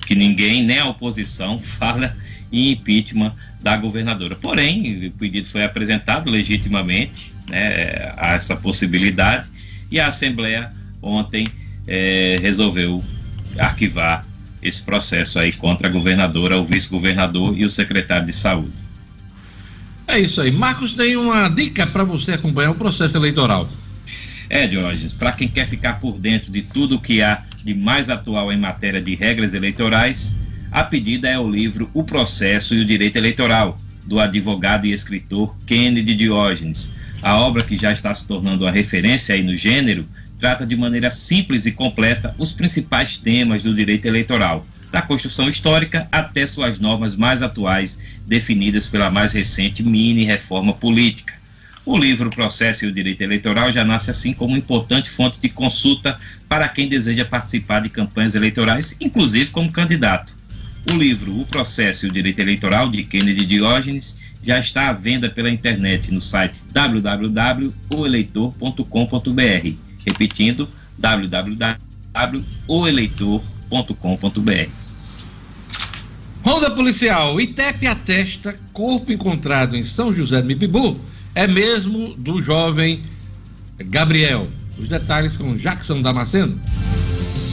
que ninguém, nem a oposição, fala em impeachment da governadora. Porém, o pedido foi apresentado legitimamente, né, a essa possibilidade, e a Assembleia ontem é, resolveu arquivar esse processo aí contra a governadora, o vice-governador e o secretário de saúde. É isso aí. Marcos, tem uma dica para você acompanhar o processo eleitoral. É, Diógenes, para quem quer ficar por dentro de tudo o que há de mais atual em matéria de regras eleitorais, a pedida é o livro O Processo e o Direito Eleitoral, do advogado e escritor Kennedy Diógenes. A obra que já está se tornando uma referência aí no gênero trata de maneira simples e completa os principais temas do direito eleitoral, da construção histórica até suas normas mais atuais, definidas pela mais recente mini reforma política. O livro Processo e o Direito Eleitoral já nasce assim como importante fonte de consulta para quem deseja participar de campanhas eleitorais, inclusive como candidato. O livro O Processo e o Direito Eleitoral, de Kennedy Diógenes, já está à venda pela internet no site www.oeleitor.com.br. Repetindo, www.oeleitor.com.br. Ronda Policial, ITEP atesta corpo encontrado em São José do Mipibu é mesmo do jovem Gabriel. Os detalhes com Jackson Damasceno.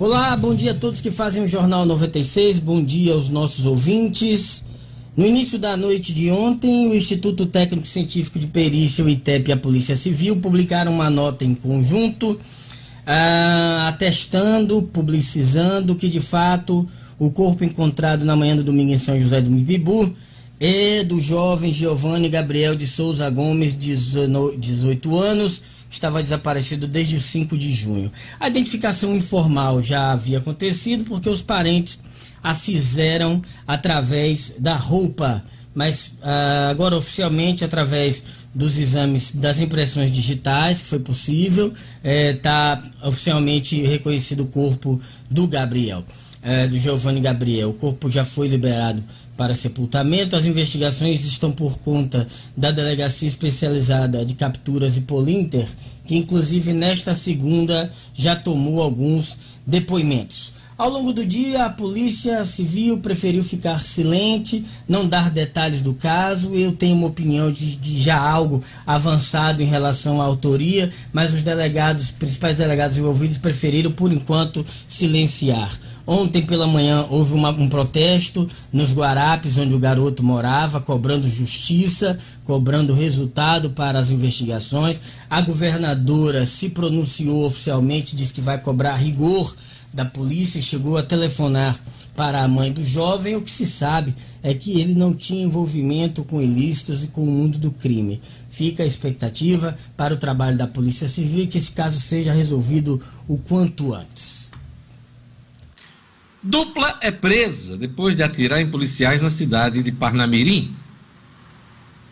Olá, bom dia a todos que fazem o Jornal 96, bom dia aos nossos ouvintes. No início da noite de ontem, o Instituto Técnico Científico de Perícia, o ITEP e a Polícia Civil publicaram uma nota em conjunto, ah, atestando, publicizando que de fato o corpo encontrado na manhã do domingo em São José do Mipibu é do jovem Giovanni Gabriel de Souza Gomes, 18 anos estava desaparecido desde o 5 de junho. A identificação informal já havia acontecido porque os parentes a fizeram através da roupa, mas ah, agora oficialmente através dos exames das impressões digitais, que foi possível, está eh, oficialmente reconhecido o corpo do Gabriel, eh, do Giovanni Gabriel. O corpo já foi liberado para sepultamento. As investigações estão por conta da Delegacia Especializada de Capturas e Polinter, que inclusive nesta segunda já tomou alguns depoimentos. Ao longo do dia, a Polícia Civil preferiu ficar silente, não dar detalhes do caso. Eu tenho uma opinião de, de já algo avançado em relação à autoria, mas os delegados, principais delegados envolvidos, preferiram, por enquanto, silenciar. Ontem pela manhã houve uma, um protesto nos Guarapes, onde o garoto morava, cobrando justiça, cobrando resultado para as investigações. A governadora se pronunciou oficialmente, disse que vai cobrar rigor da polícia, chegou a telefonar para a mãe do jovem. O que se sabe é que ele não tinha envolvimento com ilícitos e com o mundo do crime. Fica a expectativa para o trabalho da Polícia Civil que esse caso seja resolvido o quanto antes. Dupla é presa depois de atirar em policiais na cidade de Parnamirim.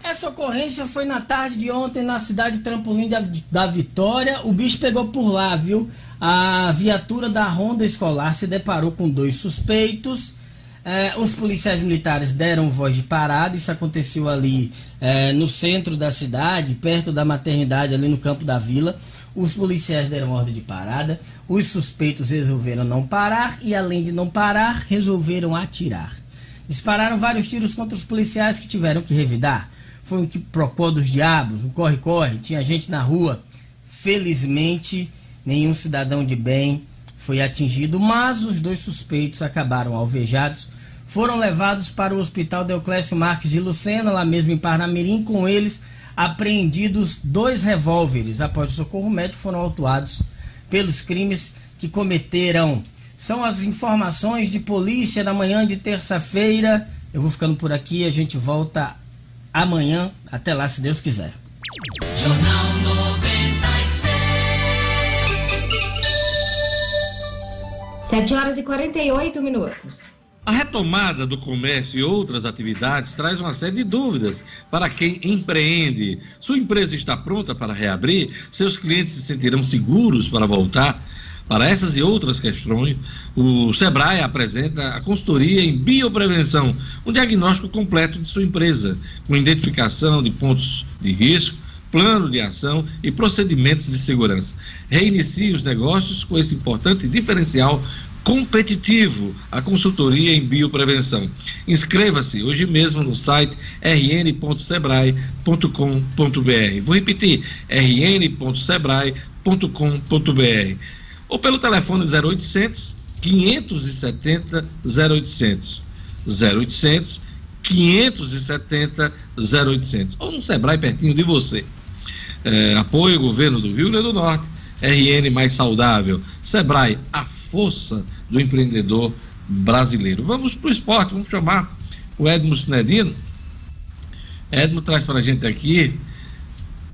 Essa ocorrência foi na tarde de ontem na cidade de Trampolim da, da Vitória. O bicho pegou por lá, viu? A viatura da Ronda Escolar se deparou com dois suspeitos. Eh, os policiais militares deram voz de parada. Isso aconteceu ali eh, no centro da cidade, perto da maternidade, ali no campo da vila. Os policiais deram ordem de parada, os suspeitos resolveram não parar e, além de não parar, resolveram atirar. Dispararam vários tiros contra os policiais que tiveram que revidar. Foi um que procó dos diabos, um corre-corre, tinha gente na rua. Felizmente, nenhum cidadão de bem foi atingido, mas os dois suspeitos acabaram alvejados. foram levados para o Hospital Deoclésio Marques de Lucena, lá mesmo em Parnamirim, com eles apreendidos dois revólveres. Após o socorro médico, foram autuados pelos crimes que cometeram. São as informações de polícia da manhã de terça-feira. Eu vou ficando por aqui, a gente volta amanhã. Até lá, se Deus quiser. Jornal 96. 7 horas e 48 minutos. A retomada do comércio e outras atividades traz uma série de dúvidas para quem empreende. Sua empresa está pronta para reabrir? Seus clientes se sentirão seguros para voltar? Para essas e outras questões, o Sebrae apresenta a consultoria em bioprevenção, um diagnóstico completo de sua empresa, com identificação de pontos de risco, plano de ação e procedimentos de segurança. Reinicie os negócios com esse importante diferencial competitivo, a consultoria em bioprevenção. Inscreva-se hoje mesmo no site rn.sebrae.com.br. Vou repetir, rn.sebrae.com.br ou pelo telefone 0800 570 0800 0800 570 0800 ou no Sebrae pertinho de você. É, apoio governo do Rio Grande do Norte, RN mais saudável, Sebrae, a força do empreendedor brasileiro. Vamos para o esporte, vamos chamar o Edmo Sinedino. Edmo traz para a gente aqui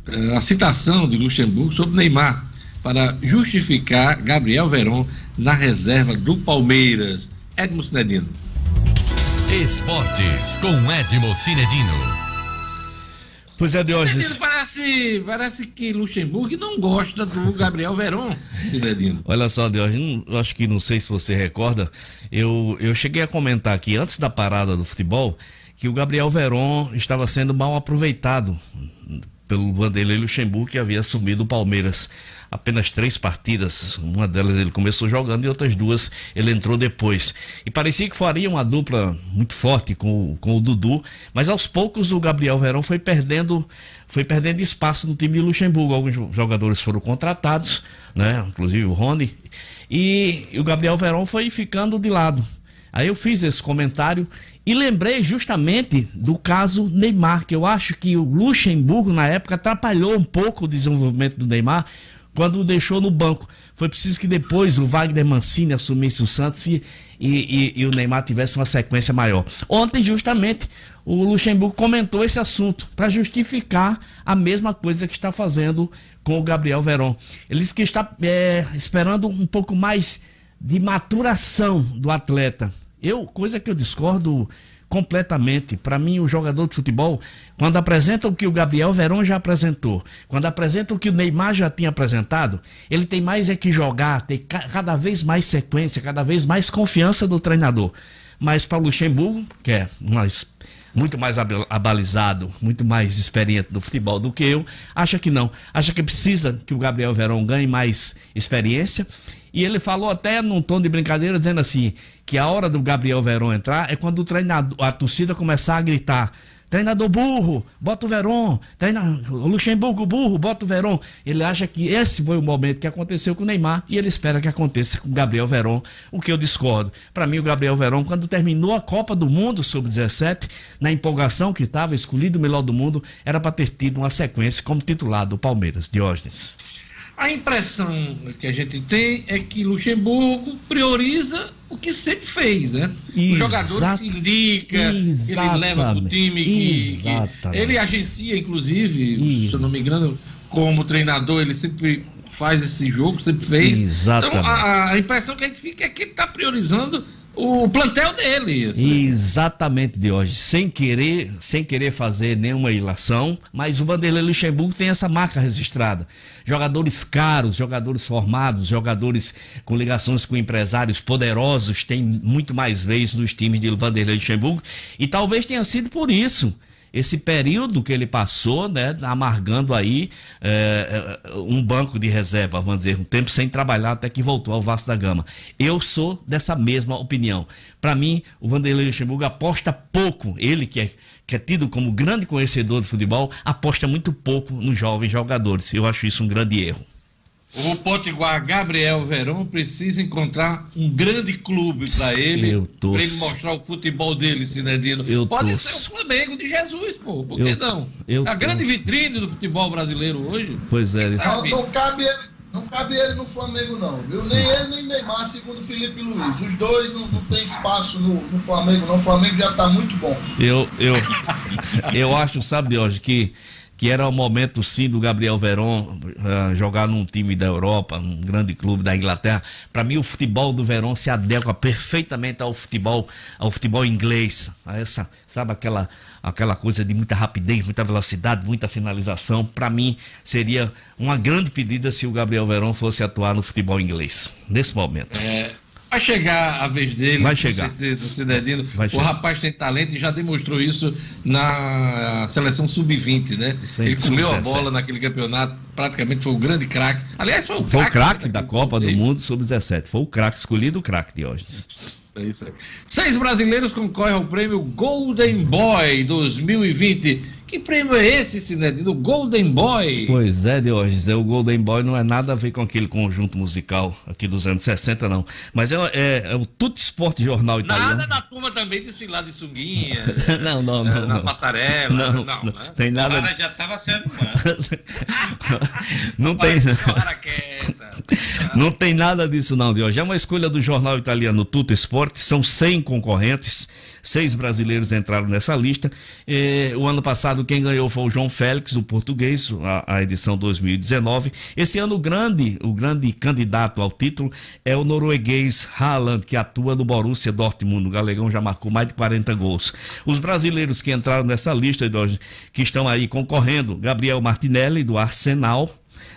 é, a citação de Luxemburgo sobre Neymar para justificar Gabriel Veron na reserva do Palmeiras. Edmo Cinedino. Esportes com Edmo Cinedino. Pois é, Diógenes. Parece, parece que Luxemburgo não gosta do Gabriel Veron, Cinedino. Olha só, Diógenes, eu acho que não sei se você recorda, eu, eu cheguei a comentar aqui antes da parada do futebol que o Gabriel Veron estava sendo mal aproveitado pelo Vanderlei Luxemburgo, que havia assumido o Palmeiras. Apenas três partidas, uma delas ele começou jogando e outras duas ele entrou depois. E parecia que faria uma dupla muito forte com, com o Dudu, mas aos poucos o Gabriel Verão foi perdendo, foi perdendo espaço no time de Luxemburgo. Alguns jogadores foram contratados, né? inclusive o Rony, e, e o Gabriel Verão foi ficando de lado. Aí eu fiz esse comentário e lembrei justamente do caso Neymar, que eu acho que o Luxemburgo, na época, atrapalhou um pouco o desenvolvimento do Neymar quando o deixou no banco. Foi preciso que depois o Wagner Mancini assumisse o Santos e, e, e, o Neymar tivesse uma sequência maior. Ontem, justamente, o Luxemburgo comentou esse assunto para justificar a mesma coisa que está fazendo com o Gabriel Veron. Ele disse que está é, esperando um pouco mais de maturação do atleta eu, coisa que eu discordo completamente. Para mim, o jogador de futebol, quando apresenta o que o Gabriel Verón já apresentou, quando apresenta o que o Neymar já tinha apresentado, ele tem mais é que jogar, tem cada vez mais sequência, cada vez mais confiança do treinador. Mas para o Luxemburgo, que é mais, muito mais abalizado, muito mais experiente do futebol do que eu, acha que não. Acha que precisa que o Gabriel Verón ganhe mais experiência e ele falou até num tom de brincadeira, dizendo assim: que a hora do Gabriel Verón entrar é quando o treinador, a torcida começar a gritar. Treinador burro, bota o Veron. Treinador, Luxemburgo burro, bota o Veron. Ele acha que esse foi o momento que aconteceu com o Neymar e ele espera que aconteça com o Gabriel Veron, o que eu discordo. Para mim, o Gabriel Veron, quando terminou a Copa do Mundo sub-17, na empolgação que estava, escolhido o melhor do mundo, era para ter tido uma sequência como titular do Palmeiras, Diógenes. A impressão que a gente tem é que Luxemburgo prioriza o que sempre fez, né? Exato. O jogador que indica, ele leva o time que, que, ele agencia, inclusive, Isso. se eu não me engano, como treinador, ele sempre faz esse jogo, sempre fez. Exatamente. Então a, a impressão que a gente fica é que ele está priorizando o plantel dele. Isso, Exatamente, de hoje, sem querer, sem querer fazer nenhuma ilação, mas o Vanderlei Luxemburgo tem essa marca registrada. Jogadores caros, jogadores formados, jogadores com ligações com empresários poderosos têm muito mais vezes nos times de Vanderlei Luxemburgo e talvez tenha sido por isso esse período que ele passou, né, amargando aí é, um banco de reserva, vamos dizer, um tempo sem trabalhar até que voltou ao Vasco da Gama. Eu sou dessa mesma opinião. Para mim, o Vanderlei Luxemburgo aposta pouco, ele que é, que é tido como grande conhecedor do futebol, aposta muito pouco nos jovens jogadores. Eu acho isso um grande erro. O Potiguar Gabriel Verão precisa encontrar um grande clube para ele, para ele mostrar o futebol dele, Sinedino. Eu Pode torço. ser o Flamengo de Jesus, pô. Por Eu- que não? eu a grande vitrine do futebol brasileiro hoje. Pois é. Não, não cabe ele, não cabe ele no Flamengo, não, viu? Nem ele, nem Neymar, segundo o Felipe Luiz. Os dois não, não tem espaço no, no Flamengo, não. O Flamengo já tá muito bom. Eu, eu, eu acho, sabe, de hoje, que, que era o momento sim do Gabriel Verón ah, jogar num time da Europa, um grande clube da Inglaterra. Para mim, o futebol do Verón se adequa perfeitamente ao futebol, ao futebol inglês. A essa, sabe, aquela, aquela coisa de muita rapidez, muita velocidade, muita finalização. Para mim, seria uma grande pedida se o Gabriel Verón fosse atuar no futebol inglês, nesse momento. É, vai chegar a vez dele, Vai chegar. certeza, Sinedino. Vai O chegar. rapaz tem talento e já demonstrou isso na seleção sub-20, né? Ele comeu a sub-17. bola naquele campeonato, praticamente foi o grande craque. Aliás, foi o Foi o craque da daquele Copa do. Mundo sub-17. Foi o craque, escolhido o craque de hoje. É isso aí. Seis brasileiros concorrem ao prêmio Golden Boy 2020. Que prêmio é esse, Sinedino? Golden Boy? Pois é, Diógenes, é, o Golden Boy não é nada a ver com aquele conjunto musical aqui dos anos 60, não. Mas é, é- é o Tudo Esporte Jornal Nada Italiano. da turma também desfilar de sunguinha, Não, não, não. na não. passarela. Não, Não, não, né? tem O nada. cara já estava sendo não tem. Hora quieta. Não tem nada disso não, Diogo. É uma escolha do jornal italiano Tutto Esporte. São 100 concorrentes. Seis brasileiros entraram nessa lista. Eh, o ano passado quem ganhou foi o João Félix, o português, a, a edição 2019. Esse ano o grande, o grande candidato ao título é o norueguês Haaland, que atua no Borussia Dortmund. O galegão já marcou mais de 40 gols. Os brasileiros que entraram nessa lista, que estão aí concorrendo, Gabriel Martinelli, do Arsenal.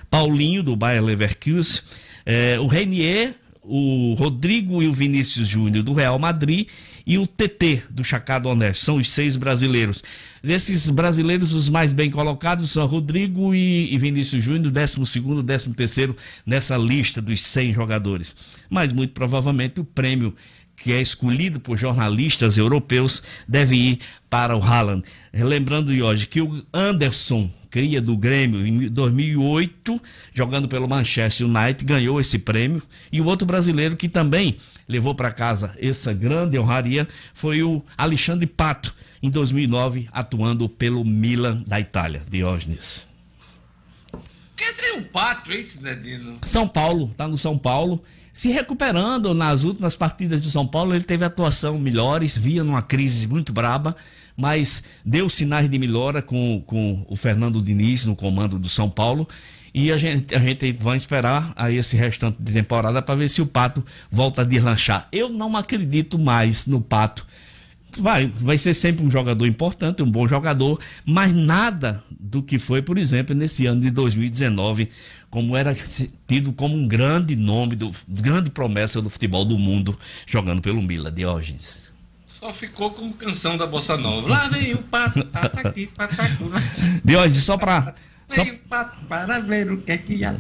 Paulinho, do Bayer Leverkusen, eh, o Renier, o Rodrigo e o Vinícius Júnior, do Real Madrid, e o TT, do Chacá Donés. São os seis brasileiros. Desses brasileiros, os mais bem colocados são Rodrigo e, e Vinícius Júnior, 12º, 13º nessa lista dos 100 jogadores. Mas, muito provavelmente, o prêmio que é escolhido por jornalistas europeus, deve ir para o Haaland. Lembrando, hoje que o Anderson, cria do Grêmio, em 2008, jogando pelo Manchester United, ganhou esse prêmio. E o outro brasileiro que também levou para casa essa grande honraria foi o Alexandre Pato, em 2009, atuando pelo Milan da Itália, Diógenes. Quer dizer, o pato, hein, Sinedino? São Paulo, está no São Paulo, se recuperando nas últimas partidas de São Paulo, ele teve atuação melhores, via numa crise muito braba, mas deu sinais de melhora com, com o Fernando Diniz no comando do São Paulo. E a gente, a gente vai esperar aí esse restante de temporada para ver se o Pato volta a deslanchar. Eu não acredito mais no Pato. Vai, vai ser sempre um jogador importante, um bom jogador, mas nada do que foi, por exemplo, nesse ano de 2019, como era tido como um grande nome, do, grande promessa do futebol do mundo, jogando pelo Mila, Diógenes. Só ficou como canção da Bossa Nova. Lá vem o pato, patacu. Diógenes, só para só, para ver o que é que há.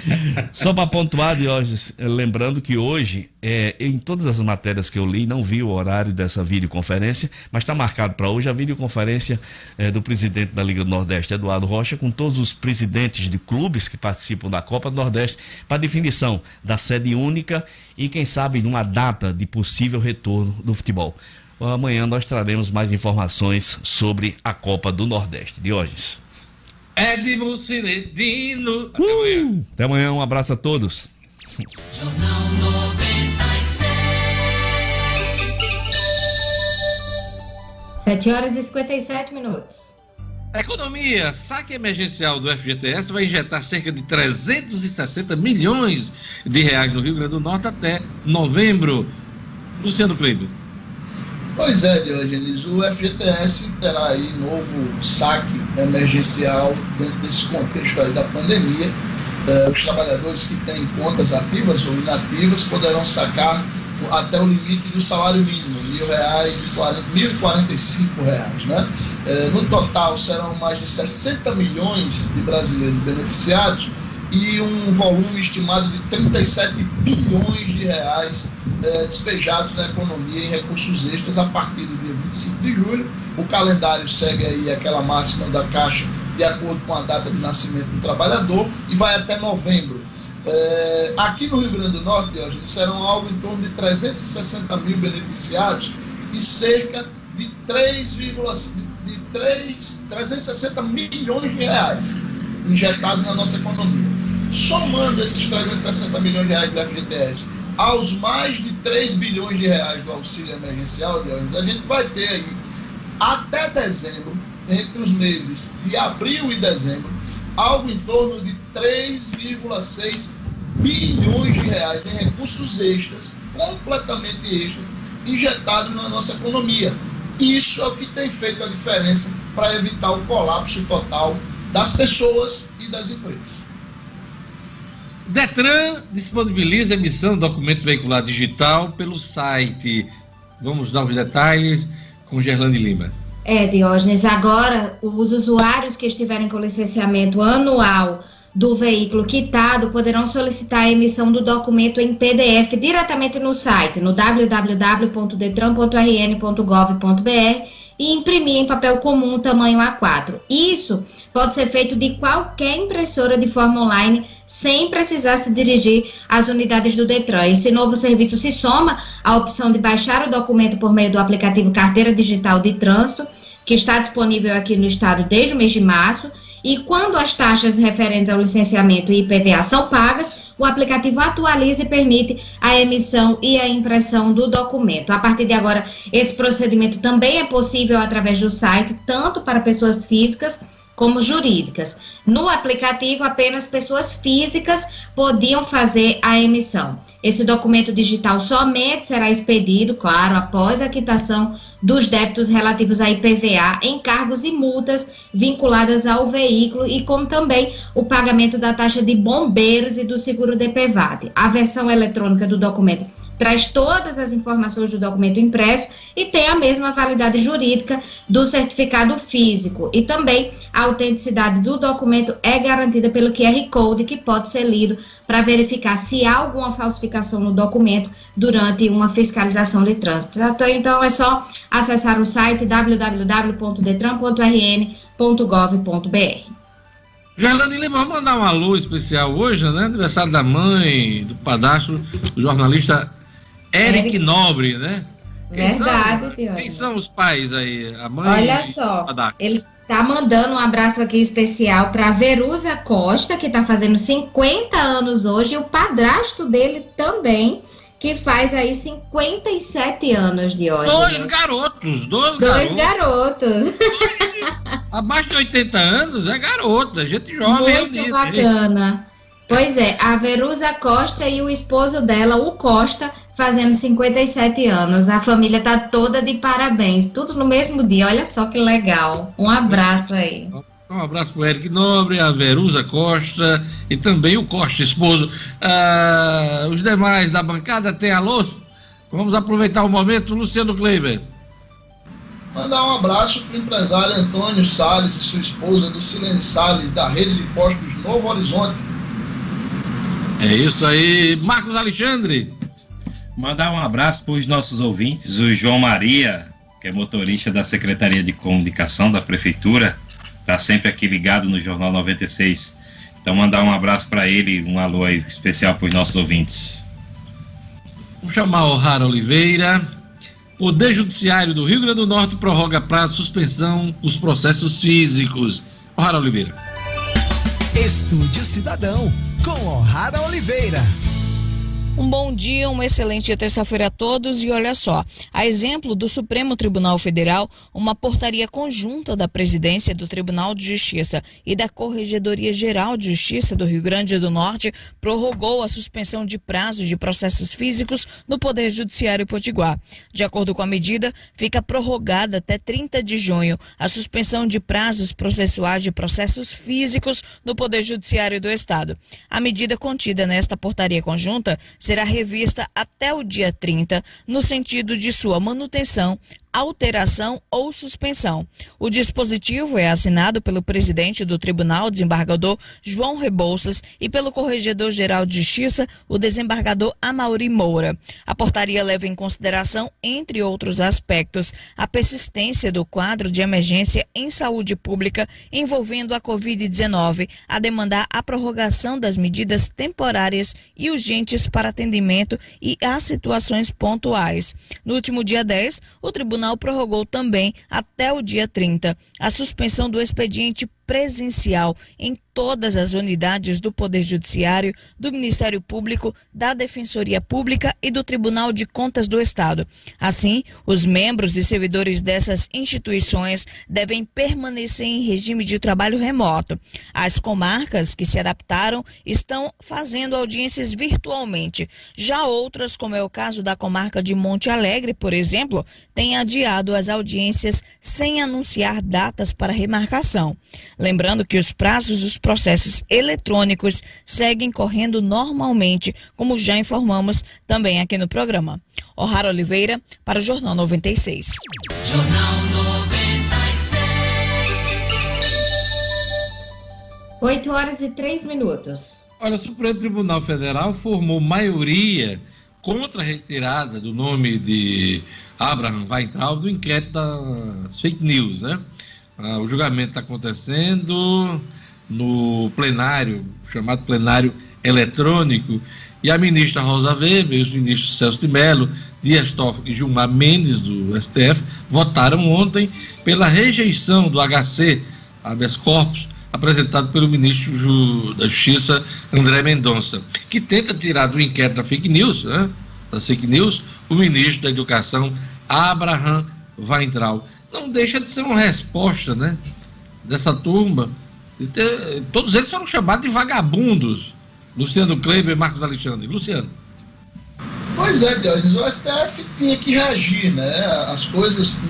só para pontuar, Diógenes, eh, lembrando que hoje, eh, em todas as matérias que eu li, não vi o horário dessa videoconferência, mas está marcado para hoje a videoconferência eh, do presidente da Liga do Nordeste, Eduardo Rocha, com todos os presidentes de clubes que participam da Copa do Nordeste, para definição da sede única e, quem sabe, numa data de possível retorno do futebol. Amanhã nós traremos mais informações sobre a Copa do Nordeste. Diógenes. Edmo Cinedino. Até amanhã. Uh, até amanhã, um abraço a todos. Jornal 96. 7 horas e 57 minutos. Economia, saque emergencial do FGTS vai injetar cerca de 360 milhões de reais no Rio Grande do Norte até novembro. Luciano Kleber. Pois é, Diogenes, o FGTS terá aí novo saque emergencial dentro desse contexto aí da pandemia. Eh, os trabalhadores que têm contas ativas ou inativas poderão sacar até o limite do salário mínimo, e cinco reais, né? Eh, no total serão mais de 60 milhões de brasileiros beneficiados e um volume estimado de 37 bilhões de reais eh, despejados na economia em recursos extras a partir do dia 25 de julho. O calendário segue aí aquela máxima da Caixa de acordo com a data de nascimento do trabalhador, e vai até novembro. É, aqui no Rio Grande do Norte, Diógenes, serão algo em torno de 360 mil beneficiados e cerca de 3, de 3, 360 milhões de reais injetados na nossa economia. Somando esses 360 milhões de reais do FGTS aos mais de 3 bilhões de reais do auxílio emergencial, a gente vai ter aí, até dezembro, entre os meses de abril e dezembro, algo em torno de 3,6 bilhões de reais em recursos extras, completamente extras, injetados na nossa economia. Isso é o que tem feito a diferença para evitar o colapso total das pessoas e das empresas. Detran disponibiliza a emissão do documento veicular digital pelo site. Vamos dar os detalhes com Gerlane Lima. É, Diógenes, agora os usuários que estiverem com licenciamento anual do veículo quitado poderão solicitar a emissão do documento em PDF diretamente no site, no www.detran.rn.gov.br e imprimir em papel comum tamanho A4. Isso pode ser feito de qualquer impressora de forma online, sem precisar se dirigir às unidades do Detran. Esse novo serviço se soma à opção de baixar o documento por meio do aplicativo Carteira Digital de Trânsito, que está disponível aqui no estado desde o mês de março. E quando as taxas referentes ao licenciamento e IPVA são pagas, o aplicativo atualiza e permite a emissão e a impressão do documento. A partir de agora, esse procedimento também é possível através do site, tanto para pessoas físicas como jurídicas. No aplicativo, apenas pessoas físicas podiam fazer a emissão. Esse documento digital somente será expedido, claro, após a quitação dos débitos relativos a IPVA, encargos e multas vinculadas ao veículo e como também o pagamento da taxa de bombeiros e do seguro DPVAT. A versão eletrônica do documento traz todas as informações do documento impresso e tem a mesma validade jurídica do certificado físico. E também a autenticidade do documento é garantida pelo QR Code, que pode ser lido para verificar se há alguma falsificação no documento durante uma fiscalização de trânsito. Então é só acessar o site www.detran.rn.gov.br. Gerlane Lima, vamos mandar um alô especial hoje, né? Aniversário da mãe, do padastro, do jornalista Eric Nobre, né? Quem Verdade, são, Quem são os pais aí? A mãe Olha só, ele tá mandando um abraço aqui especial para Verusa Costa, que tá fazendo 50 anos hoje, e o padrasto dele também, que faz aí 57 anos de hoje. Dois garotos, dois, dois garotos. garotos. Abaixo de 80 anos é garoto, a gente jovem. Muito bacana. Pois é, a Verusa Costa e o esposo dela, o Costa, fazendo 57 anos. A família tá toda de parabéns, tudo no mesmo dia. Olha só que legal. Um abraço aí. Um abraço para o Eric Nobre, a Verusa Costa e também o Costa, esposo. Ah, os demais da bancada tem alô? Vamos aproveitar o momento, Luciano Kleiber. Mandar um abraço para o empresário Antônio Sales e sua esposa, Lucilene Sales, da rede de postos Novo Horizonte é isso aí, Marcos Alexandre. Mandar um abraço para os nossos ouvintes, o João Maria, que é motorista da Secretaria de Comunicação da Prefeitura, está sempre aqui ligado no Jornal 96. Então, mandar um abraço para ele, um alô aí especial para os nossos ouvintes. Vamos chamar o Rara Oliveira. Poder Judiciário do Rio Grande do Norte prorroga prazo suspensão dos processos físicos. Rara Oliveira. Estúdio Cidadão com O'Hara Oliveira. Um bom dia, uma excelente terça-feira a todos e olha só, a exemplo do Supremo Tribunal Federal, uma portaria conjunta da Presidência do Tribunal de Justiça e da Corregedoria Geral de Justiça do Rio Grande do Norte prorrogou a suspensão de prazos de processos físicos no Poder Judiciário Potiguar. De acordo com a medida, fica prorrogada até 30 de junho a suspensão de prazos processuais de processos físicos no Poder Judiciário do Estado. A medida contida nesta portaria conjunta será revista até o dia 30, no sentido de sua manutenção, alteração ou suspensão. O dispositivo é assinado pelo presidente do Tribunal, desembargador João Rebouças, e pelo Corregedor-Geral de Justiça, o desembargador Amauri Moura. A portaria leva em consideração, entre outros aspectos, a persistência do quadro de emergência em saúde pública envolvendo a Covid-19, a demandar a prorrogação das medidas temporárias e urgentes para atendimento e as situações pontuais. No último dia 10, o tribunal prorrogou também até o dia 30 a suspensão do expediente presencial em todas as unidades do Poder Judiciário, do Ministério Público, da Defensoria Pública e do Tribunal de Contas do Estado. Assim, os membros e servidores dessas instituições devem permanecer em regime de trabalho remoto. As comarcas que se adaptaram estão fazendo audiências virtualmente. Já outras, como é o caso da comarca de Monte Alegre, por exemplo, têm adiado as audiências sem anunciar datas para remarcação. Lembrando que os prazos dos processos eletrônicos seguem correndo normalmente, como já informamos também aqui no programa. O'Hara Oliveira, para o Jornal 96. Jornal 96. 8 horas e 3 minutos. Olha, o Supremo Tribunal Federal formou maioria contra a retirada do nome de Abraham Weintraub do inquérito das fake news, né? Ah, o julgamento está acontecendo no plenário, chamado plenário eletrônico, e a ministra Rosa Weber e os ministros Celso de Mello, Dias Toffoli e Gilmar Mendes, do STF, votaram ontem pela rejeição do HC, habeas corpus, apresentado pelo ministro da Justiça, André Mendonça, que tenta tirar do inquérito da fake news, né, das fake news, o ministro da Educação, Abraham Weintraub não deixa de ser uma resposta, né? Dessa turma. Todos eles foram chamados de vagabundos. Luciano Kleber e Marcos Alexandre. Luciano. Pois é, Diógenes, o STF tinha que reagir, né? As coisas,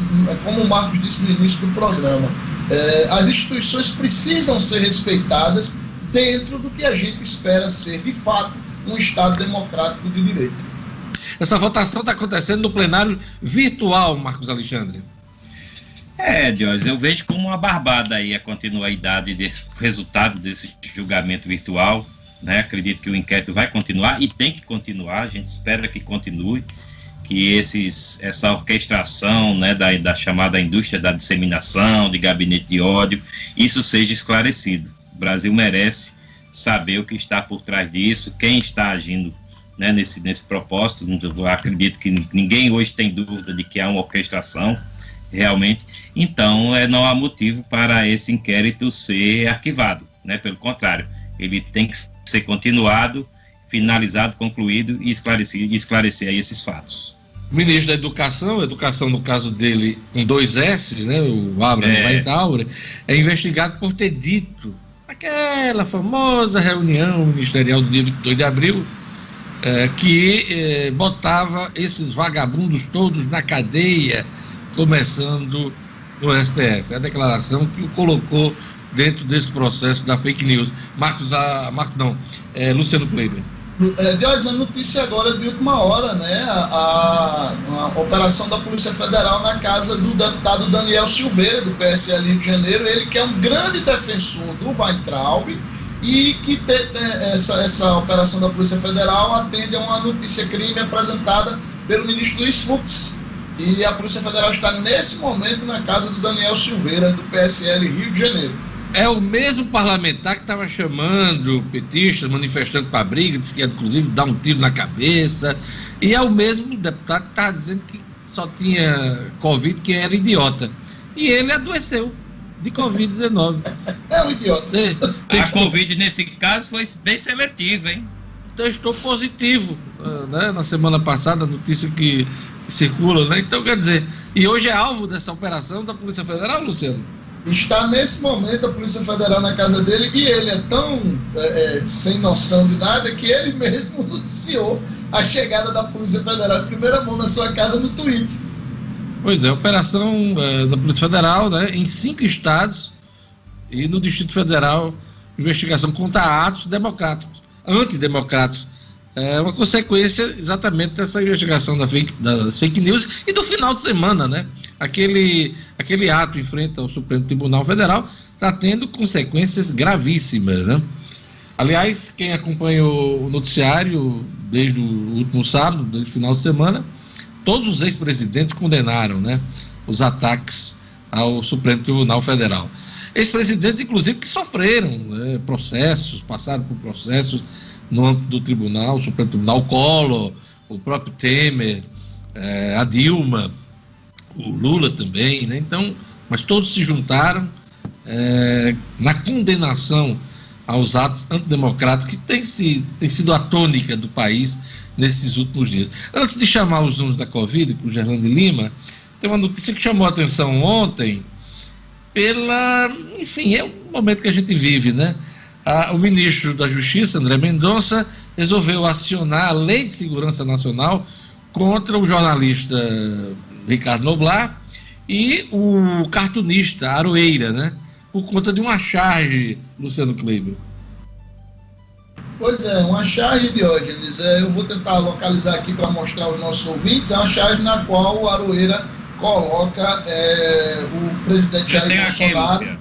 como o Marcos disse no início do programa, é, as instituições precisam ser respeitadas dentro do que a gente espera ser, de fato, um Estado democrático de direito. Essa votação está acontecendo no plenário virtual, Marcos Alexandre. É, Diógenes, eu vejo como uma barbada aí a continuidade desse resultado desse julgamento virtual. Né? Acredito que o inquérito vai continuar e tem que continuar, a gente espera que continue, que esses, essa orquestração né, da, da chamada indústria da disseminação, de gabinete de ódio, isso seja esclarecido. O Brasil merece saber o que está por trás disso, quem está agindo né, nesse, nesse propósito. Eu acredito que ninguém hoje tem dúvida de que há uma orquestração realmente. Então, é, não há motivo para esse inquérito ser arquivado, né? Pelo contrário, ele tem que ser continuado, finalizado, concluído e esclarecer, esclarecer esses fatos. O ministro da Educação, educação no caso dele com dois S, né, o Abraham é. Weintraub, é investigado por ter dito aquela famosa reunião ministerial do dia 22 de abril, é, que é, botava esses vagabundos todos na cadeia começando no STF. É a declaração que o colocou dentro desse processo da fake news. Marcos, a, Marcos não, é, Luciano Kleber. É, Deus, a notícia agora de última hora, né? A, a, a, operação da Polícia Federal na casa do deputado Daniel Silveira, do PSL Rio de Janeiro, ele que é um grande defensor do Weintraub e que te, é, essa, essa operação da Polícia Federal atende a uma notícia crime apresentada pelo ministro Luiz Fux, e a Polícia Federal está nesse momento na casa do Daniel Silveira, do PSL Rio de Janeiro. É o mesmo parlamentar que estava chamando petistas, manifestando para a briga, disse que ia inclusive dar um tiro na cabeça. E é o mesmo deputado que estava dizendo que só tinha Covid, que era idiota. E ele adoeceu de Covid-19. É um idiota. A Covid, nesse caso, foi bem seletiva, hein? Testou positivo. Ah, né? Na semana passada, a notícia que circulam, né? Então, quer dizer, e hoje é alvo dessa operação da Polícia Federal, Luciano? Está nesse momento a Polícia Federal na casa dele e ele é tão é, sem noção de nada que ele mesmo noticiou a chegada da Polícia Federal em primeira mão na sua casa no Twitter. Pois é, operação é, da Polícia Federal né, em cinco estados e no Distrito Federal, investigação contra atos democráticos, antidemocráticos é uma consequência exatamente dessa investigação da fake, das fake news e do final de semana, né? Aquele, aquele ato em frente ao Supremo Tribunal Federal está tendo consequências gravíssimas, né? Aliás, quem acompanhou o noticiário desde o último sábado, desde o final de semana, todos os ex-presidentes condenaram, né? Os ataques ao Supremo Tribunal Federal. Ex-presidentes, inclusive, que sofreram né, processos, passaram por processos no âmbito do tribunal, o Supremo Tribunal, Collor, o próprio Temer, é, a Dilma, o Lula também, né? Então, mas todos se juntaram é, na condenação aos atos antidemocráticos que tem, se, tem sido a tônica do país nesses últimos dias. Antes de chamar os números da Covid, com o Gerlando Lima, tem uma notícia que chamou a atenção ontem pela, enfim, é o momento que a gente vive, né? o ministro da Justiça, André Mendonça, resolveu acionar a Lei de Segurança Nacional contra o jornalista Ricardo Noblar e o cartunista Aroeira, né? Por conta de uma charge, Luciano Kleber. Pois é, uma charge, Diógenes, é, eu vou tentar localizar aqui para mostrar aos nossos ouvintes, é uma charge na qual o Aroeira coloca é, o presidente Jair Bolsonaro... Aqui,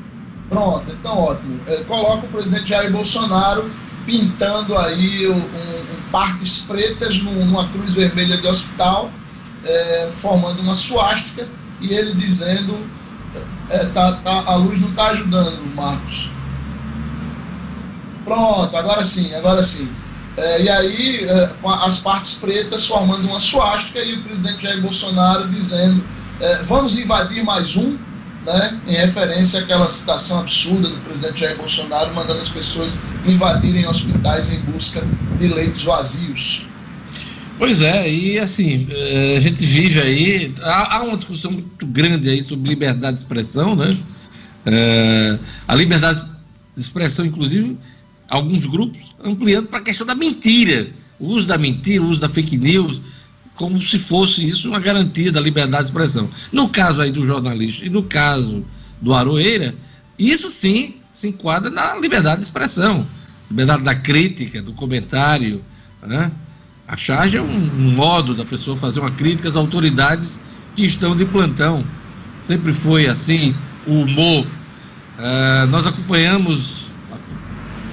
Pronto, então ótimo. Ele coloca o presidente Jair Bolsonaro pintando aí um, um partes pretas numa cruz vermelha de hospital, é, formando uma suástica, e ele dizendo, é, tá, tá, a luz não está ajudando, Marcos. Pronto, agora sim, agora sim. É, e aí, é, as partes pretas formando uma suástica e o presidente Jair Bolsonaro dizendo: é, vamos invadir mais um, né, em referência àquela citação absurda do presidente Jair Bolsonaro mandando as pessoas invadirem hospitais em busca de leitos vazios. Pois é, e assim, eh, a gente vive aí, há, uma discussão muito grande aí sobre liberdade de expressão, né? É, a liberdade de expressão, inclusive, alguns grupos ampliando para a questão da mentira, o uso da mentira, o uso da fake news, como se fosse isso uma garantia da liberdade de expressão. No caso aí do jornalista e no caso do Aroeira, isso sim se enquadra na liberdade de expressão, liberdade da crítica, do comentário. Né? A charge é um, um modo da pessoa fazer uma crítica às autoridades que estão de plantão. Sempre foi assim o humor. Uh, nós acompanhamos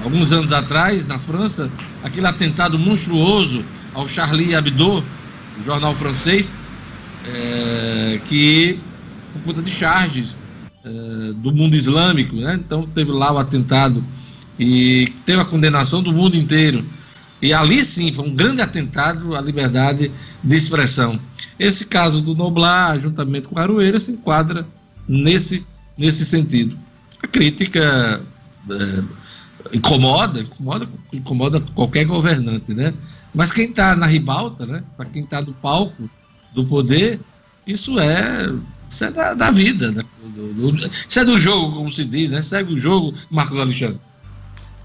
alguns anos atrás, na França, aquele atentado monstruoso ao Charlie Hebdo, um jornal francês, é, que, por conta de charges é, do mundo islâmico, né? então teve lá o atentado e teve a condenação do mundo inteiro. E ali sim foi um grande atentado à liberdade de expressão. Esse caso do Noblar, juntamente com Aroeira, se enquadra nesse, nesse sentido. A crítica é, incomoda, incomoda, incomoda qualquer governante, né? Mas quem está na ribalta, né? Para quem está no palco do poder, isso é, isso é da, da vida. Da, do, do, isso é do jogo, como se diz, né? Segue o jogo, Marcos Alexandre.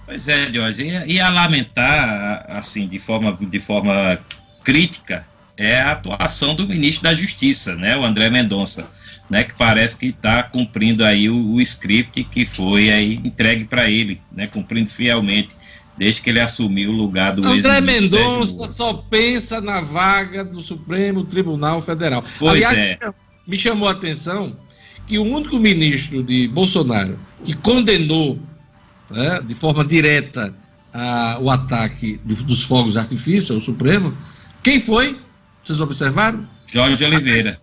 Pois é, Jorge, e, e a lamentar, assim, de forma, de forma crítica, é a atuação do ministro da Justiça, né, o André Mendonça, né, que parece que está cumprindo aí o, o, script que foi aí entregue para ele, né, cumprindo fielmente desde que ele assumiu o lugar do André Mendonça só pensa na vaga do Supremo Tribunal Federal. Pois Aliás, é. Me chamou a atenção que o único ministro de Bolsonaro que condenou né, de forma direta a, o ataque dos fogos de artifício ao Supremo, quem foi? Vocês observaram? Jorge Oliveira.